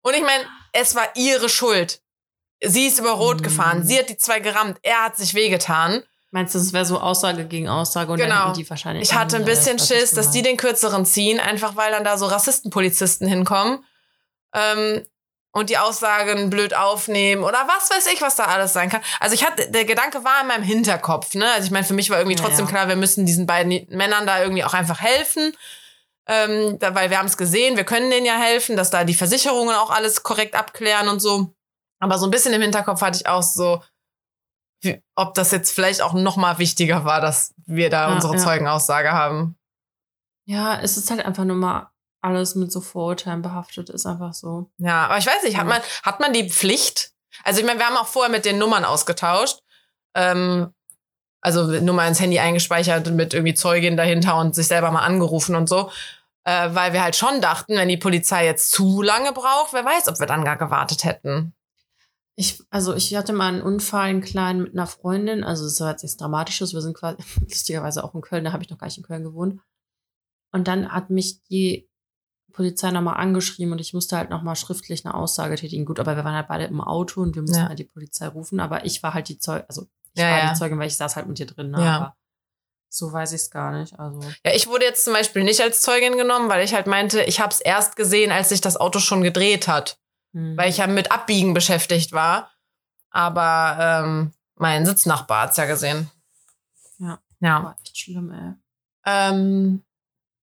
Und ich meine, es war ihre Schuld. Sie ist über Rot Mhm. gefahren, sie hat die zwei gerammt, er hat sich wehgetan. Meinst du, es wäre so Aussage gegen Aussage und Genau. dann die wahrscheinlich. Ich hatte ein Ja, bisschen das Schiss, dass die den kürzeren ziehen, einfach weil dann da so Rassistenpolizisten hinkommen ähm, und die Aussagen blöd aufnehmen oder was weiß ich, was da alles sein kann. Also ich hatte, der Gedanke war in meinem Hinterkopf, ne? Also ich meine, für mich war irgendwie Ja, trotzdem ja. klar, wir müssen diesen beiden Männern da irgendwie auch einfach helfen. Ähm, da, weil wir haben es gesehen, wir können denen ja helfen, dass da die Versicherungen auch alles korrekt abklären und so. Aber so ein bisschen im Hinterkopf hatte ich auch so, wie, ob das jetzt vielleicht auch noch mal wichtiger war, dass wir da Ja, unsere ja. Zeugenaussage haben. Ja, es ist halt einfach nur mal alles mit so Vorurteilen behaftet, ist einfach so. Ja, aber ich weiß nicht, hat man, hat man die Pflicht? Also ich meine, wir haben auch vorher mit den Nummern ausgetauscht. Ähm, also Nummer ins Handy eingespeichert und mit irgendwie Zeugin dahinter und sich selber mal angerufen und so. Äh, weil wir halt schon dachten, wenn die Polizei jetzt zu lange braucht, wer weiß, ob wir dann gar gewartet hätten. Ich, also ich hatte mal einen Unfall, einen kleinen mit einer Freundin. Also es war jetzt nichts Dramatisches. Wir sind quasi lustigerweise auch in Köln. Da habe ich noch gar nicht in Köln gewohnt. Und dann hat mich die Polizei nochmal angeschrieben und ich musste halt nochmal schriftlich eine Aussage tätigen. Gut, aber wir waren halt beide im Auto und wir mussten Ja. halt die Polizei rufen. Aber ich war halt die Zeugin, also ich Ja, war ja. die Zeugin, weil ich saß halt mit dir drin. Ne? Ja. Aber so weiß ich es gar nicht. Also Ja, ich wurde jetzt zum Beispiel nicht als Zeugin genommen, weil ich halt meinte, ich habe es erst gesehen, als sich das Auto schon gedreht hat. Hm. weil ich ja mit Abbiegen beschäftigt war. Aber ähm, mein Sitznachbar hat's ja gesehen. Ja. Ja. war echt schlimm, ey. Ähm,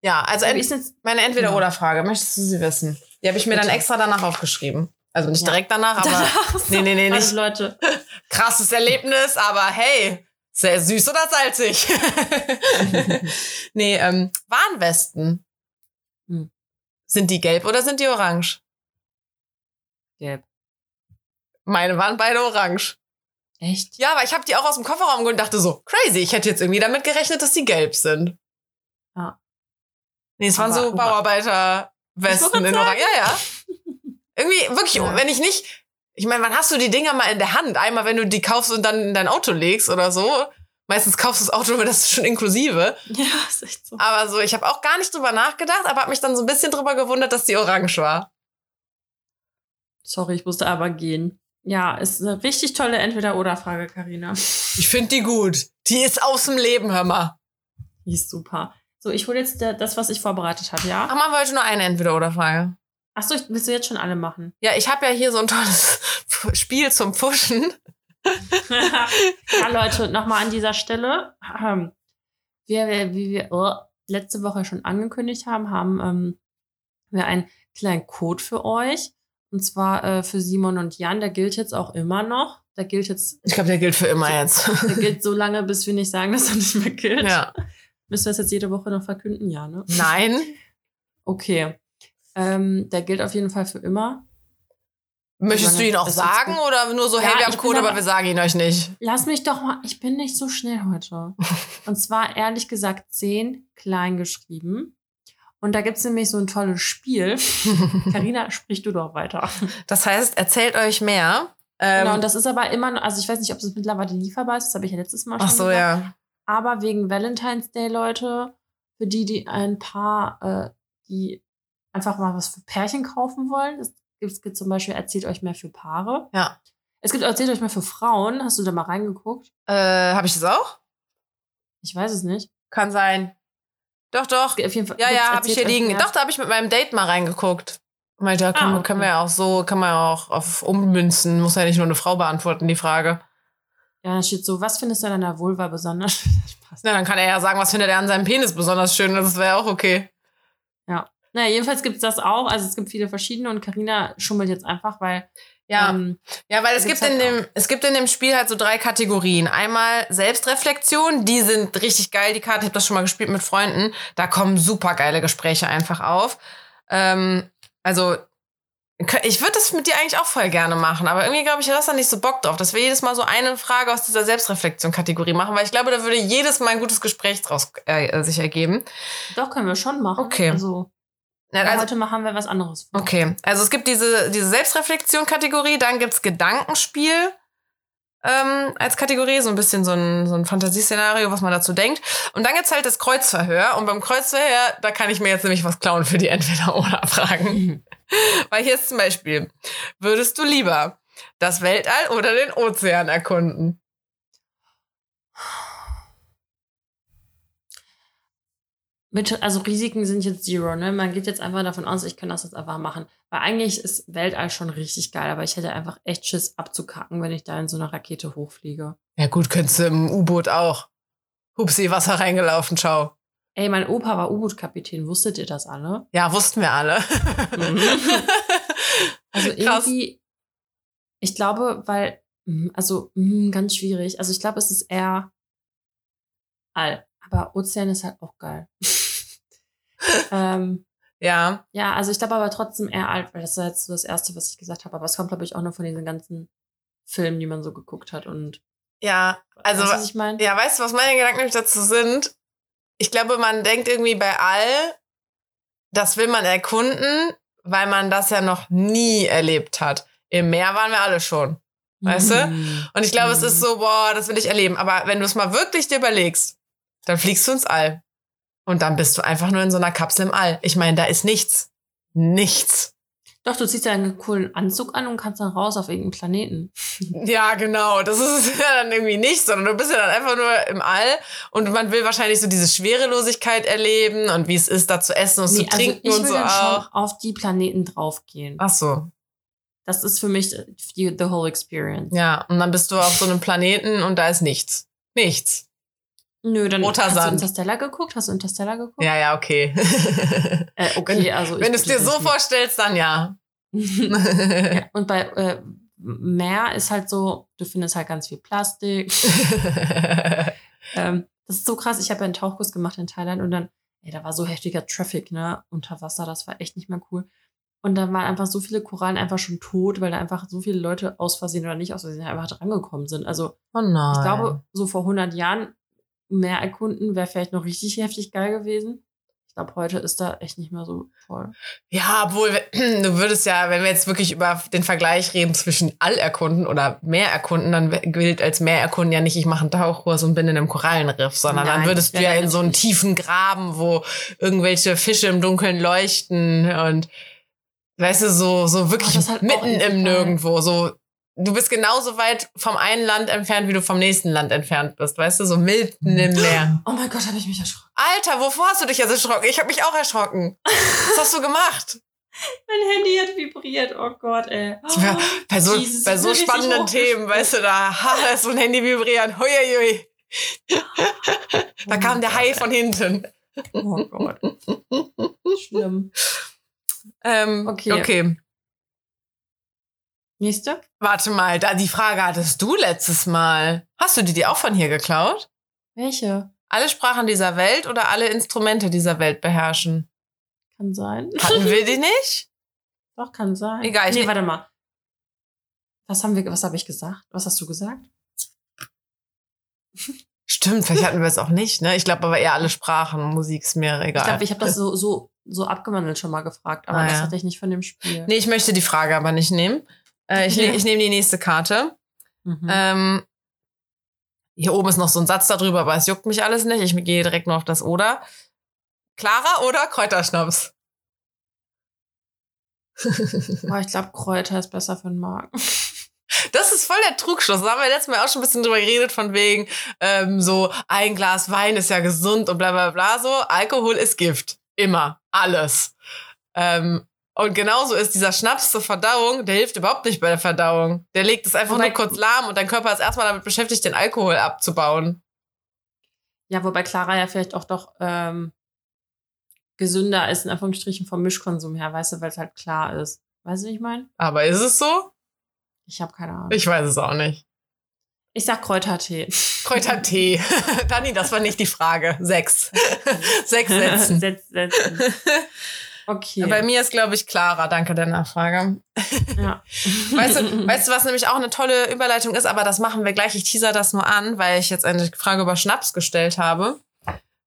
ja, also ent meine Entweder-Oder-Frage, möchtest du sie wissen? Die habe ich mir dann Bitte. extra danach aufgeschrieben. Also nicht Ja. direkt danach, aber nee, nee, nee, Also nicht Leute, krasses Erlebnis, aber hey, sehr süß oder salzig? nee, ähm, Warnwesten. Hm. Sind die gelb oder sind die orange? Gelb. Meine waren beide orange. Echt? Ja, aber ich habe die auch aus dem Kofferraum geholt und dachte so, crazy, ich hätte jetzt irgendwie damit gerechnet, dass die gelb sind. Ja. Nee, es waren Aber so Ora- Bauarbeiter-Westen in Orange. Ja, ja. Irgendwie, wirklich, Ja. wenn ich nicht, ich meine, wann hast du die Dinger mal in der Hand? Einmal, wenn du die kaufst und dann in dein Auto legst oder so. Meistens kaufst du das Auto, aber das ist schon inklusive. Ja, ist echt so. Aber so, ich habe auch gar nicht drüber nachgedacht, aber habe mich dann so ein bisschen drüber gewundert, dass die orange war. Sorry, ich musste aber gehen. Ja, ist eine richtig tolle Entweder-Oder-Frage, Karina. Ich finde die gut. Die ist aus dem Leben, hör mal. Die ist super. So, ich hole jetzt das, was ich vorbereitet habe, Ach, ja? machen wir heute nur eine Entweder-Oder-Frage. Achso, ich- willst du jetzt schon alle machen? Ja, ich habe ja hier so ein tolles Spiel zum Pushen. ja, Leute, nochmal an dieser Stelle. Ähm, wir, wir, wie wir oh, letzte Woche schon angekündigt haben, haben ähm, wir einen kleinen Code für euch. Und zwar äh, für Simon und Jan. Der gilt jetzt auch immer noch. Der gilt jetzt, Ich glaube, der gilt für immer jetzt. der gilt so lange, bis wir nicht sagen, dass er nicht mehr gilt. ja. Müssen wir das jetzt jede Woche noch verkünden? Ja, ne? Nein. Okay. Ähm, der gilt auf jeden Fall für immer. Möchtest du ihn auch sagen oder nur so, hey, Ja, wir ich haben Code, aber aber- wir sagen ihn euch nicht? Lass mich doch mal, ich bin nicht so schnell heute. Und zwar ehrlich gesagt 10 klein geschrieben. Und da gibt's nämlich so ein tolles Spiel. Karina, sprich du doch weiter. Das heißt, erzählt euch mehr. Ähm, genau, und das ist aber immer noch, also ich weiß nicht, ob es mittlerweile lieferbar ist, das habe ich ja letztes Mal schon ach so, gesagt. ja. Aber wegen Valentine's Day, Leute, für die, die ein paar, äh, die einfach mal was für Pärchen kaufen wollen, es gibt, es gibt zum Beispiel Erzählt euch mehr für Paare. Ja. Es gibt Erzählt euch mehr für Frauen. Hast du da mal reingeguckt? Äh, habe ich das auch? Ich weiß es nicht. Kann sein. Doch, doch. Auf jeden Fall Ja, ja, habe ich hier liegen. mehr. Doch, da habe ich mit meinem Date mal reingeguckt. Meinte, da kann, Ah, okay. können wir ja auch so, kann man ja auch auf ummünzen. Muss ja nicht nur eine Frau beantworten, die Frage. Ja, da steht so, was findest du an deiner Vulva besonders? Na, dann kann er ja sagen, was findet er an seinem Penis besonders schön. Das wäre auch okay. Naja, jedenfalls gibt's das auch. Also es gibt viele verschiedene und Karina schummelt jetzt einfach, weil Ja, ähm, ja, weil es gibt in halt dem es gibt in dem Spiel halt so drei Kategorien. Einmal Selbstreflexion, die sind richtig geil. Die Karte, ich habe das schon mal gespielt mit Freunden. Da kommen super geile Gespräche einfach auf. Ähm, also ich würde das mit dir eigentlich auch voll gerne machen, aber irgendwie glaube ich, du hast da nicht so Bock drauf, dass wir jedes Mal so eine Frage aus dieser Selbstreflexion-Kategorie machen, weil ich glaube, da würde jedes Mal ein gutes Gespräch draus äh, sich ergeben. doch können wir schon machen. Okay. Also, Ja, also, heute machen wir was anderes. vor. Okay, also es gibt diese, diese Selbstreflexion-Kategorie, dann gibt's Gedankenspiel ähm, als Kategorie, so ein bisschen so ein, so ein Fantasieszenario, was man dazu denkt. Und dann gibt's halt das Kreuzverhör. Und beim Kreuzverhör, da kann ich mir jetzt nämlich was klauen für die Entweder-Oder-Fragen. Weil hier ist zum Beispiel, würdest du lieber das Weltall oder den Ozean erkunden? Mit, also Risiken sind jetzt zero, ne? Man geht jetzt einfach davon aus, ich kann das jetzt einfach machen. Weil eigentlich ist Weltall schon richtig geil, aber ich hätte einfach echt Schiss abzukacken, wenn ich da in so einer Rakete hochfliege. Ja gut, könntest du im U-Boot auch. Hupsi, Wasser reingelaufen, ciao. Ey, mein Opa war U-Boot-Kapitän, wusstet ihr das alle? Ja, wussten wir alle. Also Krass. irgendwie, ich glaube, weil, mm, also mm, ganz schwierig. Also ich glaube, es ist eher All. Aber Ozean ist halt auch geil. Ähm, ja, ja, also ich glaube aber trotzdem eher alt, weil das war jetzt so das Erste, was ich gesagt habe. Aber es kommt, glaube ich, auch noch von diesen ganzen Filmen, die man so geguckt hat. Und ja, also weißt du, was ich meine? Ja, weißt du, was meine Gedanken nämlich dazu sind? Ich glaube, man denkt irgendwie bei all, das will man erkunden, weil man das ja noch nie erlebt hat. Im Meer waren wir alle schon. weißt du? Mhm. Und ich glaube, es Mhm. ist so, boah, das will ich erleben. Aber wenn du es mal wirklich dir überlegst, dann fliegst du ins All. Und dann bist du einfach nur in so einer Kapsel im All. Ich meine, da ist nichts. Nichts. Doch, du ziehst ja einen coolen Anzug an und kannst dann raus auf irgendeinen Planeten. Ja, genau. Das ist ja dann irgendwie nicht, sondern du bist ja dann einfach nur im All und man will wahrscheinlich so diese Schwerelosigkeit erleben und wie es ist, da zu essen und Nee, zu trinken also ich und so auch. auf die Planeten draufgehen. Ach so. Das ist für mich die, the whole experience. Ja, und dann bist du auf so einem Planeten und da ist nichts. Nichts. Nö, dann Roter hast Sand. du Interstellar geguckt? Hast du Interstellar geguckt? Ja, ja, okay. Äh, okay, also Wenn du es dir so vorstellst, dann ja. Ja, Und bei äh, Meer ist halt so, du findest halt ganz viel Plastik. ähm, das ist so krass. Ich habe ja einen Tauchkurs gemacht in Thailand und dann, ey, da war so heftiger Traffic, ne, unter Wasser. Das war echt nicht mehr cool. Und dann waren einfach so viele Korallen einfach schon tot, weil da einfach so viele Leute aus Versehen oder nicht aus Versehen einfach drangekommen sind. Also oh ich glaube, so vor 100 Jahren mehr erkunden wäre vielleicht noch richtig heftig geil gewesen. Ich glaube, heute ist da echt nicht mehr so voll. Ja, obwohl, du würdest ja, wenn wir jetzt wirklich über den Vergleich reden zwischen Allerkunden oder Meererkunden, dann gilt als Meererkunden ja nicht, ich mache einen Tauchkurs und bin in einem Korallenriff, sondern Nein, dann würdest du ja in so einen tiefen Graben, wo irgendwelche Fische im Dunkeln leuchten und weißt du, so, so wirklich das ist halt mitten im. Nirgendwo, so du bist genauso weit vom einen Land entfernt, wie du vom nächsten Land entfernt bist, weißt du, so mitten im Meer. Oh mein Gott, habe ich mich erschrocken. Alter, wovor hast du dich jetzt erschrocken? Ich habe mich auch erschrocken. Was hast du gemacht? Mein Handy hat vibriert. Oh Gott, ey. Ja, bei so, Jesus, bei so spannenden Themen, weißt du, da ha, da ist so ein Handy vibrieren. Huiuiui. Da Oh kam der Hai von hinten. Oh Gott. Schlimm. Ähm, Okay. okay. Nächste? Warte mal, da die Frage hattest du letztes Mal. Hast du die dir auch von hier geklaut? Welche? Alle Sprachen dieser Welt oder alle Instrumente dieser Welt beherrschen? Kann sein. Hatten wir die nicht? Doch, kann sein. Egal, ich Nee, ne- warte mal. Was haben wir, was habe ich gesagt? Was hast du gesagt? Stimmt, vielleicht hatten wir es auch nicht, ne? Ich glaube aber eher alle Sprachen. Musik ist mir egal. Ich glaube, ich habe das so, so, so abgewandelt schon mal gefragt, aber Ah, das ja. hatte ich nicht von dem Spiel. Nee, ich möchte die Frage aber nicht nehmen. Äh, ich Ja. ne- ich nehme die nächste Karte. Mhm. Ähm, hier oben ist noch so ein Satz darüber, aber es juckt mich alles nicht. Ich gehe direkt nur auf das Oder. Clara oder Kräuterschnaps? Boah, ich glaube, Kräuter ist besser für den Magen. Das ist voll der Trugschluss. Da haben wir letztes Mal auch schon ein bisschen drüber geredet, von wegen, ähm, so ein Glas Wein ist ja gesund und bla bla bla. So, Alkohol ist Gift. Immer. Alles. Ähm, Und genauso ist dieser Schnaps zur Verdauung, der hilft überhaupt nicht bei der Verdauung. Der legt es einfach Wobei- nur kurz lahm und dein Körper ist erstmal damit beschäftigt, den Alkohol abzubauen. Ja, wobei Clara ja vielleicht auch doch ähm, gesünder ist, in Anführungsstrichen vom Mischkonsum her, weißt du, weil es halt klar ist. Weißt du, wie ich meine? Aber ist es so? Ich habe keine Ahnung. Ich weiß es auch nicht. Ich sag Kräutertee. Kräutertee. Dani, das war nicht die Frage. Sechs. Sechs Sätzen. Setz, setzen. Okay. Bei mir ist, glaube ich, Clara. Danke der Nachfrage. ja. Weißt du, weißt du, was nämlich auch eine tolle Überleitung ist, aber das machen wir gleich. Ich teaser das nur an, weil ich jetzt eine Frage über Schnaps gestellt habe.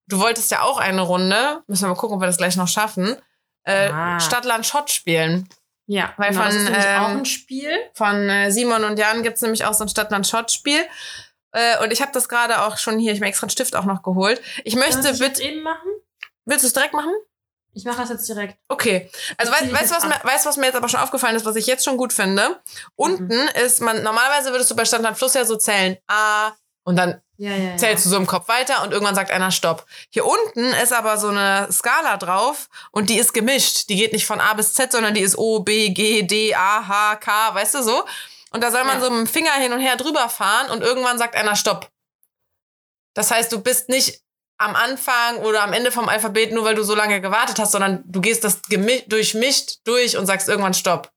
Du wolltest ja auch eine Runde, müssen wir mal gucken, ob wir das gleich noch schaffen, äh, Ah. Stadt-Land Schott spielen. Ja, Weil genau, das von, ist nämlich auch ähm, ein Spiel. Von äh, Simon und Jan gibt's nämlich auch so ein Stadt-Land-Schott-Spiel. Äh, und ich habe das gerade auch schon hier, ich mir extra einen Stift auch noch geholt. Ich möchte bitte. jetzt eben machen? Willst du es direkt machen? Ich mache das jetzt direkt. Okay. Also weißt zieh weißt du, was, mir- weißt, du, was mir jetzt aber schon aufgefallen ist, was ich jetzt schon gut finde? Unten Mhm. ist man, normalerweise würdest du bei Stadt, Land, Fluss ja so zählen, ah, und dann Ja, ja, ja. zählst du so im Kopf weiter und irgendwann sagt einer Stopp. Hier unten ist aber so eine Skala drauf und die ist gemischt. Die geht nicht von A bis Z, sondern die ist O, B, G, D, A, H, K, weißt du so? Und da soll man so mit dem Finger hin und her drüber fahren und irgendwann sagt einer Stopp. Das heißt, du bist nicht am Anfang oder am Ende vom Alphabet, nur weil du so lange gewartet hast, sondern du gehst das durchmischt durch und sagst irgendwann Stopp.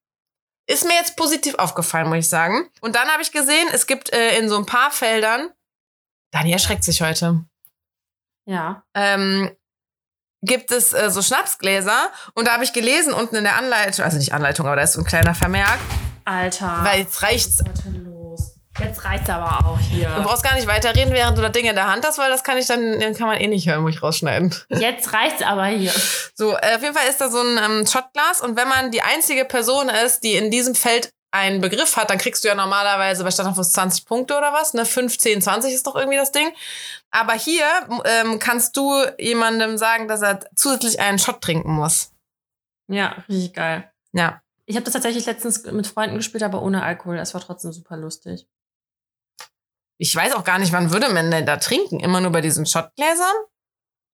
Ist mir jetzt positiv aufgefallen, muss ich sagen. Und dann habe ich gesehen, es gibt äh, in so ein paar Feldern, Dani erschreckt sich heute, Ja. ähm, gibt es äh, so Schnapsgläser und da habe ich gelesen unten in der Anleitung, also nicht Anleitung, aber da ist so ein kleiner Vermerk, Alter. weil jetzt reicht's. Jetzt reicht's aber auch hier. Du brauchst gar nicht weiterreden, während du das Ding in der Hand hast, weil das kann ich dann, den kann man eh nicht hören, muss ich rausschneiden. Jetzt reicht's aber hier. So, äh, auf jeden Fall ist da so ein ähm, Shotglas und wenn man die einzige Person ist, die in diesem Feld einen Begriff hat, dann kriegst du ja normalerweise bei Stadtafus 20 Punkte oder was, ne? 15, 20 ist doch irgendwie das Ding. Aber hier ähm, kannst du jemandem sagen, dass er zusätzlich einen Shot trinken muss. Ja, richtig geil. Ja. Ich habe das tatsächlich letztens mit Freunden gespielt, aber ohne Alkohol. Das war trotzdem super lustig. Ich weiß auch gar nicht, wann würde man denn da trinken? Immer nur bei diesen Shotgläsern?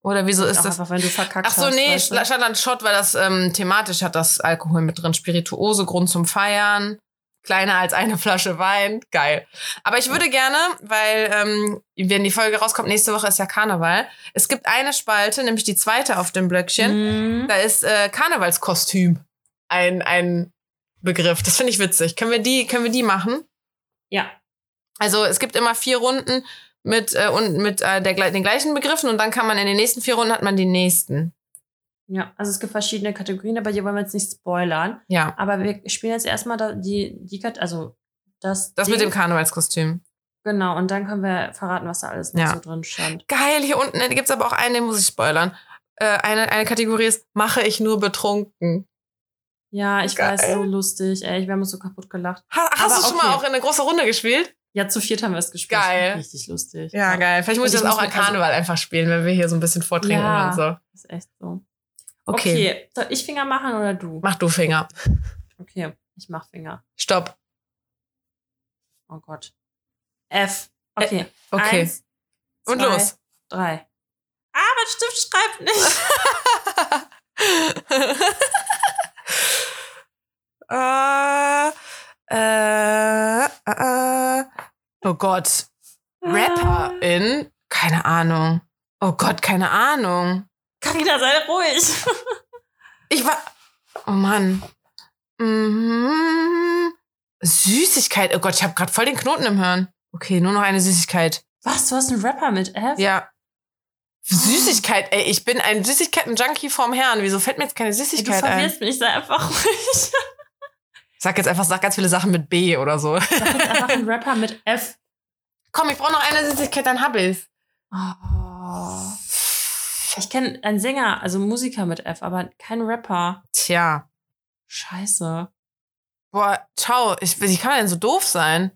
Oder wieso ist auch das? einfach, wenn du verkackt Ach so, nee, weißt du? statt an Shot, weil das ähm, thematisch hat das Alkohol mit drin. Spirituose, Grund zum Feiern. Kleiner als eine Flasche Wein. Geil. Aber ich würde gerne, weil, ähm, wenn die Folge rauskommt, nächste Woche ist ja Karneval. Es gibt eine Spalte, nämlich die zweite auf dem Blöckchen. Mhm. Da ist äh, Karnevalskostüm ein, ein Begriff. Das finde ich witzig. Können wir die, können wir die machen? Ja. Also es gibt immer vier Runden mit, äh, und mit äh, der, den gleichen Begriffen und dann kann man in den nächsten vier Runden hat man die nächsten. Ja, also es gibt verschiedene Kategorien, aber hier wollen wir jetzt nicht spoilern. Ja. Aber wir spielen jetzt erstmal die, die also das. Das mit Ding. dem Karnevalskostüm. Genau, und dann können wir verraten, was da alles noch Ja. so drin stand. Geil, hier unten äh, gibt's aber auch einen, den muss ich spoilern. Äh, eine, eine Kategorie ist, mache ich nur betrunken. Ja, ich Geil. weiß, so lustig. Ey, wir haben uns so kaputt gelacht. Ha, hast Aber du schon okay. mal auch in eine große Runde gespielt? Ja, zu viert haben wir es gespielt. Geil. Richtig lustig. geil. Vielleicht muss ich das auch an also- Karneval einfach spielen, wenn wir hier so ein bisschen vortrinken Ja. und so. Ist echt so. Okay. Okay. Soll ich Finger machen oder du? Mach du Finger. Okay, ich mach Finger. Stopp. Oh Gott. F. Okay. Okay. Eins, und zwei, los. Drei. Ah, mein Stift schreibt nicht. äh, äh, äh, oh Gott. Rapperin? Keine Ahnung. Oh Gott, keine Ahnung. Carina, sei ruhig. Ich war. Oh Mann. Mhm. Süßigkeit. Oh Gott, ich habe gerade voll den Knoten im Hirn. Okay, nur noch eine Süßigkeit. Was? Du hast einen Rapper mit F? Ja. Süßigkeit, ey, ich bin ein Süßigkeiten-Junkie vorm Herrn. Wieso fällt mir jetzt keine Ey, Du Süßigkeit ein? mich, sei einfach ruhig. Sag jetzt einfach, sag ganz viele Sachen mit B oder so. Sag jetzt einfach einen Rapper mit F. Komm, ich brauche noch eine Süßigkeit, dann hab ich's. Oh. Ich kenne einen Sänger, also Musiker mit F, aber kein Rapper. Tja. Scheiße. Boah, ciao. Ich, wie kann man denn so doof sein?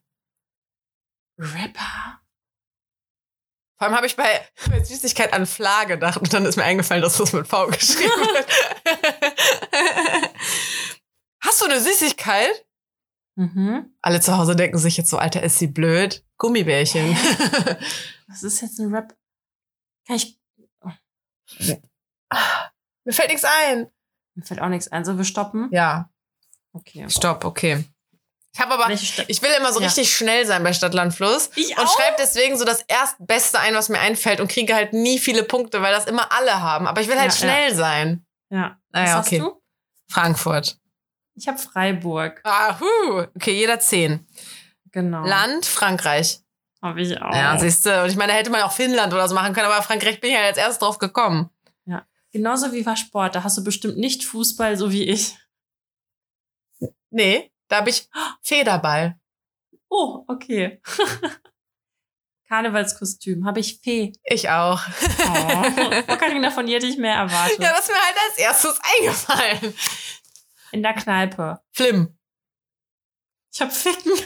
Rapper? Vor allem habe ich bei, bei Süßigkeit an Fla gedacht und dann ist mir eingefallen, dass das mit V geschrieben wird. Hast du eine Süßigkeit? Mhm. Alle zu Hause denken sich jetzt so, Alter, ist sie blöd. Gummibärchen. Was ist jetzt ein Rap? Kann ich. Mir fällt nichts ein. Mir fällt auch nichts ein. So, wir stoppen? Ja, Okay. stopp, okay. Ich habe aber, ich will immer so Ja. richtig schnell sein bei Stadtland Fluss. Ich Und auch. schreibe deswegen so das Erstbeste ein, was mir einfällt und kriege halt nie viele Punkte, weil das immer alle haben. Aber ich will halt Ja, schnell sein. Ja. Naja, Was okay. Frankfurt. Ich habe Freiburg. Ah, hu. Okay, jeder zehn. Genau. Land, Frankreich. Habe ich auch. Ja, siehst du. Und ich meine, da hätte man auch Finnland oder so machen können, aber Frankreich bin ich ja jetzt erst drauf gekommen. Genauso wie war Sport. Da hast du bestimmt nicht Fußball, so wie ich. Nee, da habe ich Federball. Oh, okay. Karnevalskostüm. Habe ich Fee. Ich auch. Oh. Frau Carina, von dir hätte ich mehr erwartet. Ja, das ist mir halt als erstes eingefallen. In der Kneipe. Flim. Ich habe Ficken.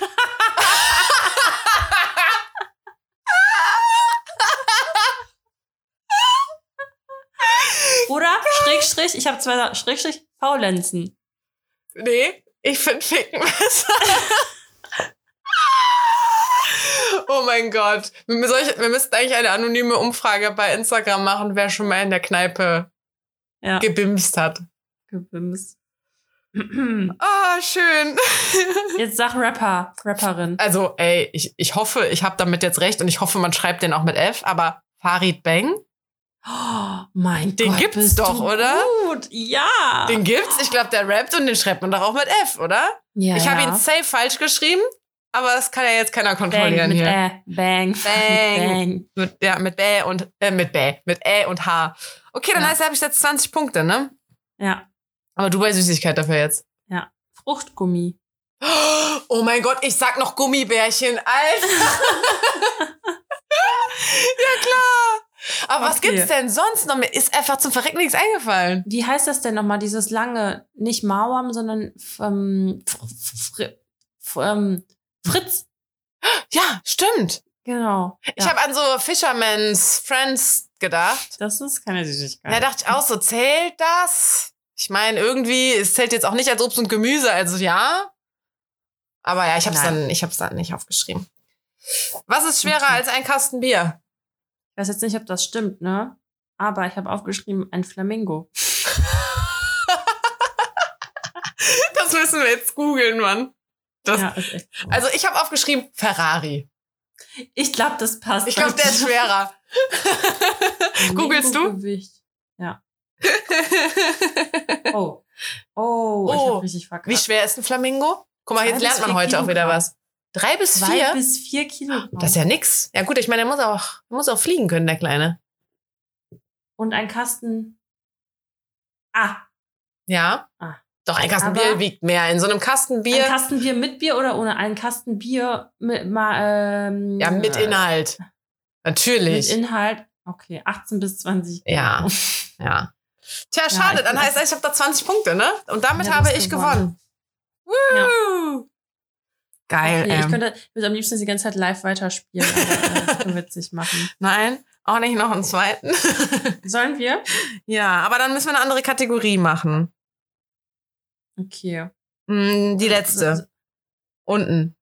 Oder Schrägstrich, ich habe zwei Sachen. Schrägstrich, Faulenzen. Nee, ich finde Ficken besser. oh mein Gott. Wir, soll ich, wir müssten eigentlich eine anonyme Umfrage bei Instagram machen, wer schon mal in der Kneipe Ja, gebimst hat. gebimst. Ah, schön. Jetzt sag Rapper, Rapperin. Also, ey, ich, ich hoffe, ich habe damit jetzt recht und ich hoffe, man schreibt den auch mit F, aber Farid Bang, Oh, mein Den Gott, gibt's bist doch, oder? Gut, ja. den gibt's. Ich glaube, der rappt und den schreibt man doch auch mit F, oder? ja, ich habe ja. ihn safe falsch geschrieben, aber das kann ja jetzt keiner Bang kontrollieren mit hier. Ä. Bang. Bang. Bang. Mit, ja, mit Bä und, äh, mit Bä, mit Ä und H. Okay, dann Ja. heißt, habe ich jetzt 20 Punkte, ne? Ja. Aber du bei Süßigkeit dafür jetzt. Fruchtgummi. Oh mein Gott, ich sag noch Gummibärchen, Alter. ja, klar. Aber was Okay. gibt's denn sonst noch? Mir ist einfach zum Verrecken nichts eingefallen. Wie heißt das denn nochmal, dieses lange, nicht Mauam, sondern ähm, Fr Fr ähm, Fritz? Ja, stimmt. Genau. Ich ja. habe an so Fisherman's Friends gedacht. Das ist keine Süßigkeit. Da dachte ich auch so, zählt das? Ich meine, irgendwie, es zählt jetzt auch nicht als Obst und Gemüse, also ja. Aber ja, ich hab's Nein. dann, ich hab's dann nicht aufgeschrieben. Was ist schwerer Okay. als ein Kasten Bier? Ich weiß jetzt nicht, ob das stimmt, ne? Aber ich habe aufgeschrieben, ein Flamingo. Das müssen wir jetzt googeln, Mann. Das, ja. Also ich habe aufgeschrieben Ferrari. Ich glaube, das passt. Ich glaube, der ist schwerer. Googelst du? Ja. Oh. Oh, ich Oh. habe richtig verkackt. Wie schwer ist ein Flamingo? Guck mal, jetzt lernt man heute auch wieder Kilogramm. was. Drei bis Zwei vier? bis vier Kilogramm. Das ist ja nix. Ja gut, ich meine, der muss auch, der muss auch fliegen können, der Kleine. Und ein Kasten. Ah, Ja. Ah. Doch, ein Kasten Aber- Bier wiegt mehr. In so einem Kasten Bier. ein Kasten Bier mit Bier oder ohne? Ein Kasten Bier mit, mal, ähm, ja, mit Inhalt. Mit Natürlich. Inhalt. Okay, 18 bis 20. Ja. Kilo. ja. Tja, Ja, schade. ich dann heißt das, ich habe da 20 Punkte, ne? Und damit Ja, habe ich gewonnen. gewonnen. Woo! Geil. Okay, ich ähm. könnte ich würde am liebsten die ganze Zeit live weiterspielen, aber äh, nicht machen. Nein, auch nicht noch einen zweiten. Sollen wir? ja, aber dann müssen wir eine andere Kategorie machen. Okay. Mm, Die letzte. Unten.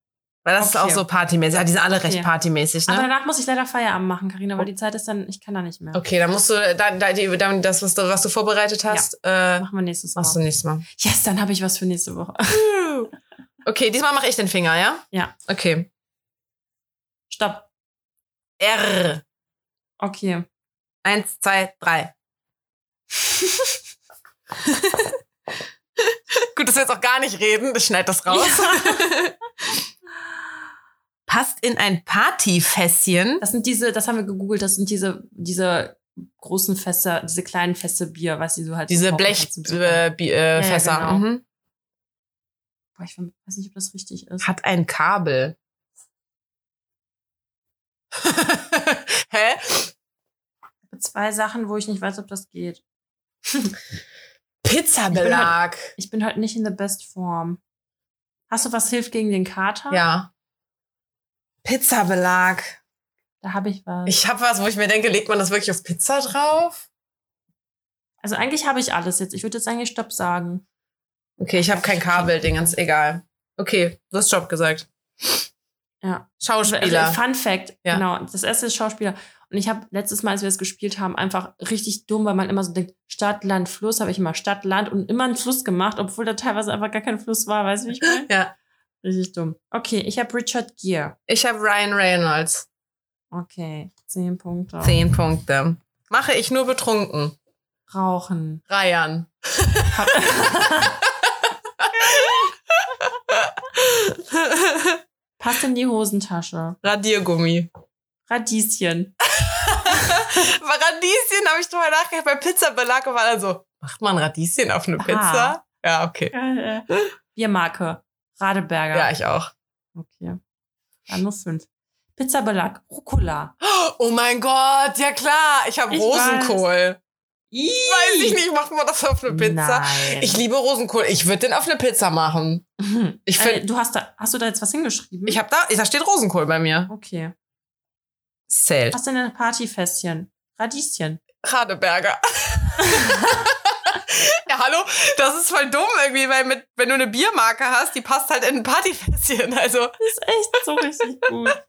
Weil das ist Okay. auch so partymäßig. Ja, die sind alle recht Okay. partymäßig, Aber ne? danach muss ich leider Feierabend machen, Karina, weil die Zeit ist dann, ich kann da nicht mehr. Okay, dann musst du dann, dann, das, was du, was du vorbereitet hast, äh, Machen wir nächstes Mal. machst du nächstes Mal. Yes, dann habe ich was für nächste Woche. Okay, diesmal mache ich den Finger, ja? Ja. Okay. Stopp. R. Okay. Eins, zwei, drei. Gut, dass wir jetzt auch gar nicht reden. Ich schneid das raus. Passt in ein Partyfässchen. Das sind diese, das haben wir gegoogelt, das sind diese, diese großen Fässer, diese kleinen Fässer Bier, was die so halt. so Diese Blechfässer. Äh, äh, ja, Fässer. genau. mhm. Boah, ich weiß nicht, ob das richtig ist. Hat ein Kabel. Hä? Zwei Sachen, wo ich nicht weiß, ob das geht. Pizzabelag. Ich bin heute nicht in der best Form. Hast du was hilft gegen den Kater? Ja. Pizzabelag. Da habe ich was. Ich habe was, wo ich mir denke, legt man das wirklich auf Pizza drauf? also eigentlich habe ich alles jetzt. Ich würde jetzt eigentlich Stopp sagen. Okay, ich habe kein Kabelding, ganz egal. Okay, du hast Job gesagt. Ja. Schauspieler. Also, Fun Fact, Ja. genau. Das erste ist Schauspieler. Und ich habe letztes Mal, als wir das gespielt haben, einfach richtig dumm, weil man immer so denkt, Stadt, Land, Fluss, habe ich immer Stadt, Land und immer einen Fluss gemacht, obwohl da teilweise einfach gar kein Fluss war. Weißt du, wie ich meine? Ja. Richtig dumm. Okay, ich habe Richard Gere. Ich habe Ryan Reynolds. Okay, zehn Punkte. Zehn Punkte. Mache ich nur betrunken. Rauchen. Ryan. Passt in die Hosentasche. Radiergummi. Radieschen. Bei Radieschen habe ich drüber nachgedacht. Bei Pizzabelag war dann so, macht man Radieschen auf eine Pizza? Ja, okay. Biermarke. Radeberger. Ja, ich auch. Okay. Dann nur fünf. Pizzabelag. Rucola. Oh mein Gott, ja klar. Ich habe Rosenkohl. Weiß ich nicht, macht man das auf eine Pizza? Nein. Ich liebe Rosenkohl. Ich würde den auf eine Pizza machen. Ich äh, find- du hast da, hast du da jetzt was hingeschrieben? Ich habe da, da steht Rosenkohl bei mir. Okay. Zählt. Du denn ein Partyfässchen? Radieschen. Radeberger. ja, hallo, das ist voll dumm irgendwie, weil mit, wenn du eine Biermarke hast, die passt halt in ein Partyfässchen. Also Das ist echt so richtig gut.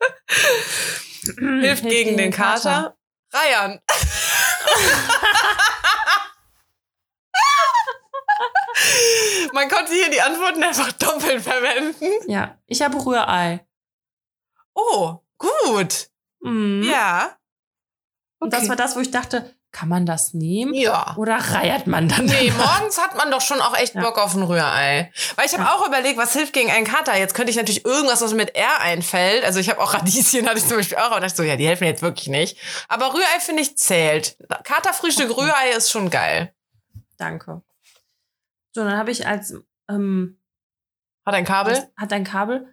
hilft gegen den Kater. Reiern. Man konnte hier die Antworten einfach doppelt verwenden. Ja, ich habe Rührei. Oh, gut. Mhm. Ja. Und das war das, wo ich dachte, kann man das nehmen? Ja. Oder reiert man dann? Nee, danach? morgens hat man doch schon auch echt Ja. Bock auf ein Rührei. Weil ich habe Ja. auch überlegt, was hilft gegen einen Kater. Jetzt könnte ich natürlich irgendwas, was mir mit R einfällt. Also ich habe auch Radieschen, hatte ich zum Beispiel auch, aber dachte so, ja, die helfen mir jetzt wirklich nicht. Aber Rührei finde ich zählt. Katerfrühstück, Okay. Rührei ist schon geil. Danke. So, dann habe ich als ähm, Hat ein Kabel? hat ein Kabel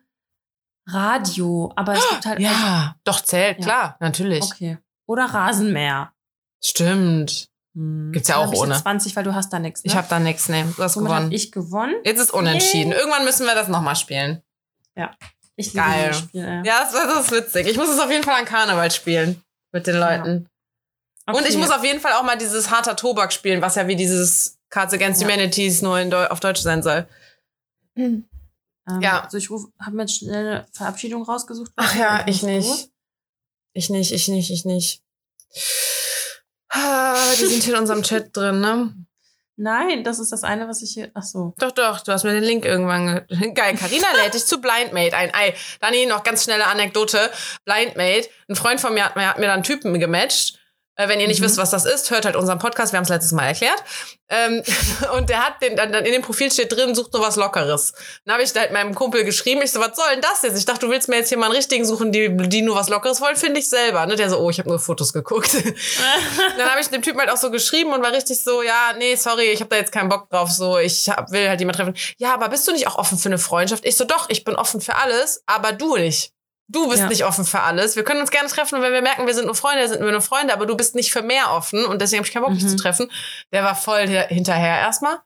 Radio, aber es gibt halt Ja, doch zählt, klar, natürlich. okay. Oder Rasenmäher. Stimmt. Hm. Gibt's ja auch ohne. jetzt 20, weil du hast da nichts. Ne? Ich habe da nichts, ne. Du hast Somit gewonnen. ich gewonnen. Jetzt ist unentschieden. Yay. Irgendwann müssen wir das nochmal spielen. Ich liebe Geil. Spiel. ey. Ja, das, das ist witzig. Ich muss es auf jeden Fall an Karneval spielen. Mit den Leuten. Und ich Okay. muss auf jeden Fall auch mal dieses harter Tobak spielen, was ja wie dieses Cards Against Ja. Humanities nur in Deu auf Deutsch sein soll. Ähm, Ja. Also ich habe mir jetzt schnell eine Verabschiedung rausgesucht. Ach ja, ich nicht. Ich nicht, ich nicht, ich nicht. Ah, Die sind hier in unserem Chat drin, ne? Nein, das ist das eine, was ich hier. Ach so. Doch, doch, du hast mir den Link irgendwann. Ge Geil, Carina lädt dich zu Blindmate ein. Ei, Dani, noch ganz schnelle Anekdote. Blindmate, ein Freund von mir hat, mir- hat mir dann einen Typen gematcht. Äh, wenn ihr nicht Mhm. wisst, was das ist, hört halt unseren Podcast, wir haben es letztes Mal erklärt. Ähm, und der hat den, dann, dann in dem Profil steht drin, sucht nur was Lockeres. Dann habe ich halt meinem Kumpel geschrieben, ich so, was soll denn das jetzt? Ich dachte, du willst mir jetzt hier mal einen richtigen suchen, die, die nur was Lockeres wollen, finde ich selber. Ne? Der so, oh, ich habe nur Fotos geguckt. dann habe ich dem Typen halt auch so geschrieben und war richtig so, ja, nee, sorry, ich habe da jetzt keinen Bock drauf. So, ich hab, will halt jemand treffen. Ja, aber bist du nicht auch offen für eine Freundschaft? Ich so, doch, ich bin offen für alles, aber du nicht. Du bist Ja. nicht offen für alles. Wir können uns gerne treffen und wenn wir merken, wir sind nur Freunde, sind wir nur Freunde, aber du bist nicht für mehr offen und deswegen habe ich keinen Bock, dich Mhm. zu treffen. Der war voll hi- hinterher erstmal.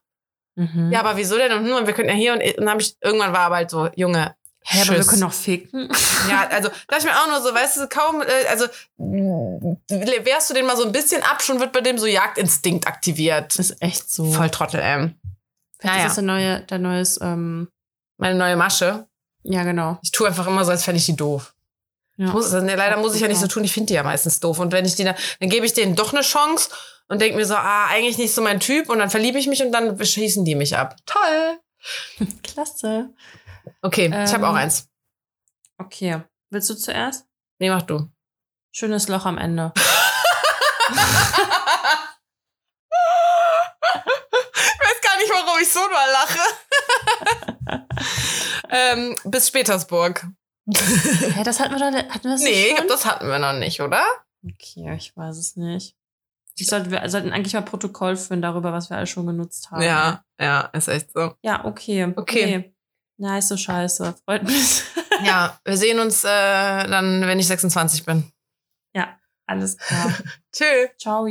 Mhm. Ja, aber wieso denn? Und, hm, wir können ja hier und, und dann habe ich irgendwann war aber halt so, Junge. Hä, aber wir können noch ficken. Ja, also da ich mir auch nur so, weißt du, kaum, äh, also äh, wehrst du den mal so ein bisschen ab, schon wird bei dem so Jagdinstinkt aktiviert. Das ist echt so. Voll Trottel, ähm. Vielleicht Naja. ist das der neue, der neues, ähm, Meine neue Masche. Ja, genau. Ich tue einfach immer so, als fände ich die doof. Ja. Muss, also, nee, leider muss ich ja nicht so tun, ich finde die ja meistens doof. Und wenn ich die dann, dann gebe ich denen doch eine Chance und denke mir so, ah, eigentlich nicht so mein Typ und dann verliebe ich mich und dann beschießen die mich ab. Toll. Klasse. Okay, ich habe Ähm. auch eins. Okay. Willst du zuerst? Nee, mach du. Schönes Loch am Ende. Ich weiß gar nicht, warum ich so nur lache. Ähm, bis Petersburg. Hä, das hatten wir doch, hatten wir das Nee, ich glaub, das hatten wir noch nicht, oder? Okay, ich weiß es nicht. Ich sollte, wir sollten eigentlich mal Protokoll führen darüber, was wir alle schon genutzt haben. Ja, ja, ist echt so. Ja, okay. Okay. Nee. Nice, so scheiße. Freut mich. Ja, wir sehen uns äh, dann, wenn ich 26 bin. Alles klar. Tschö. Ciao.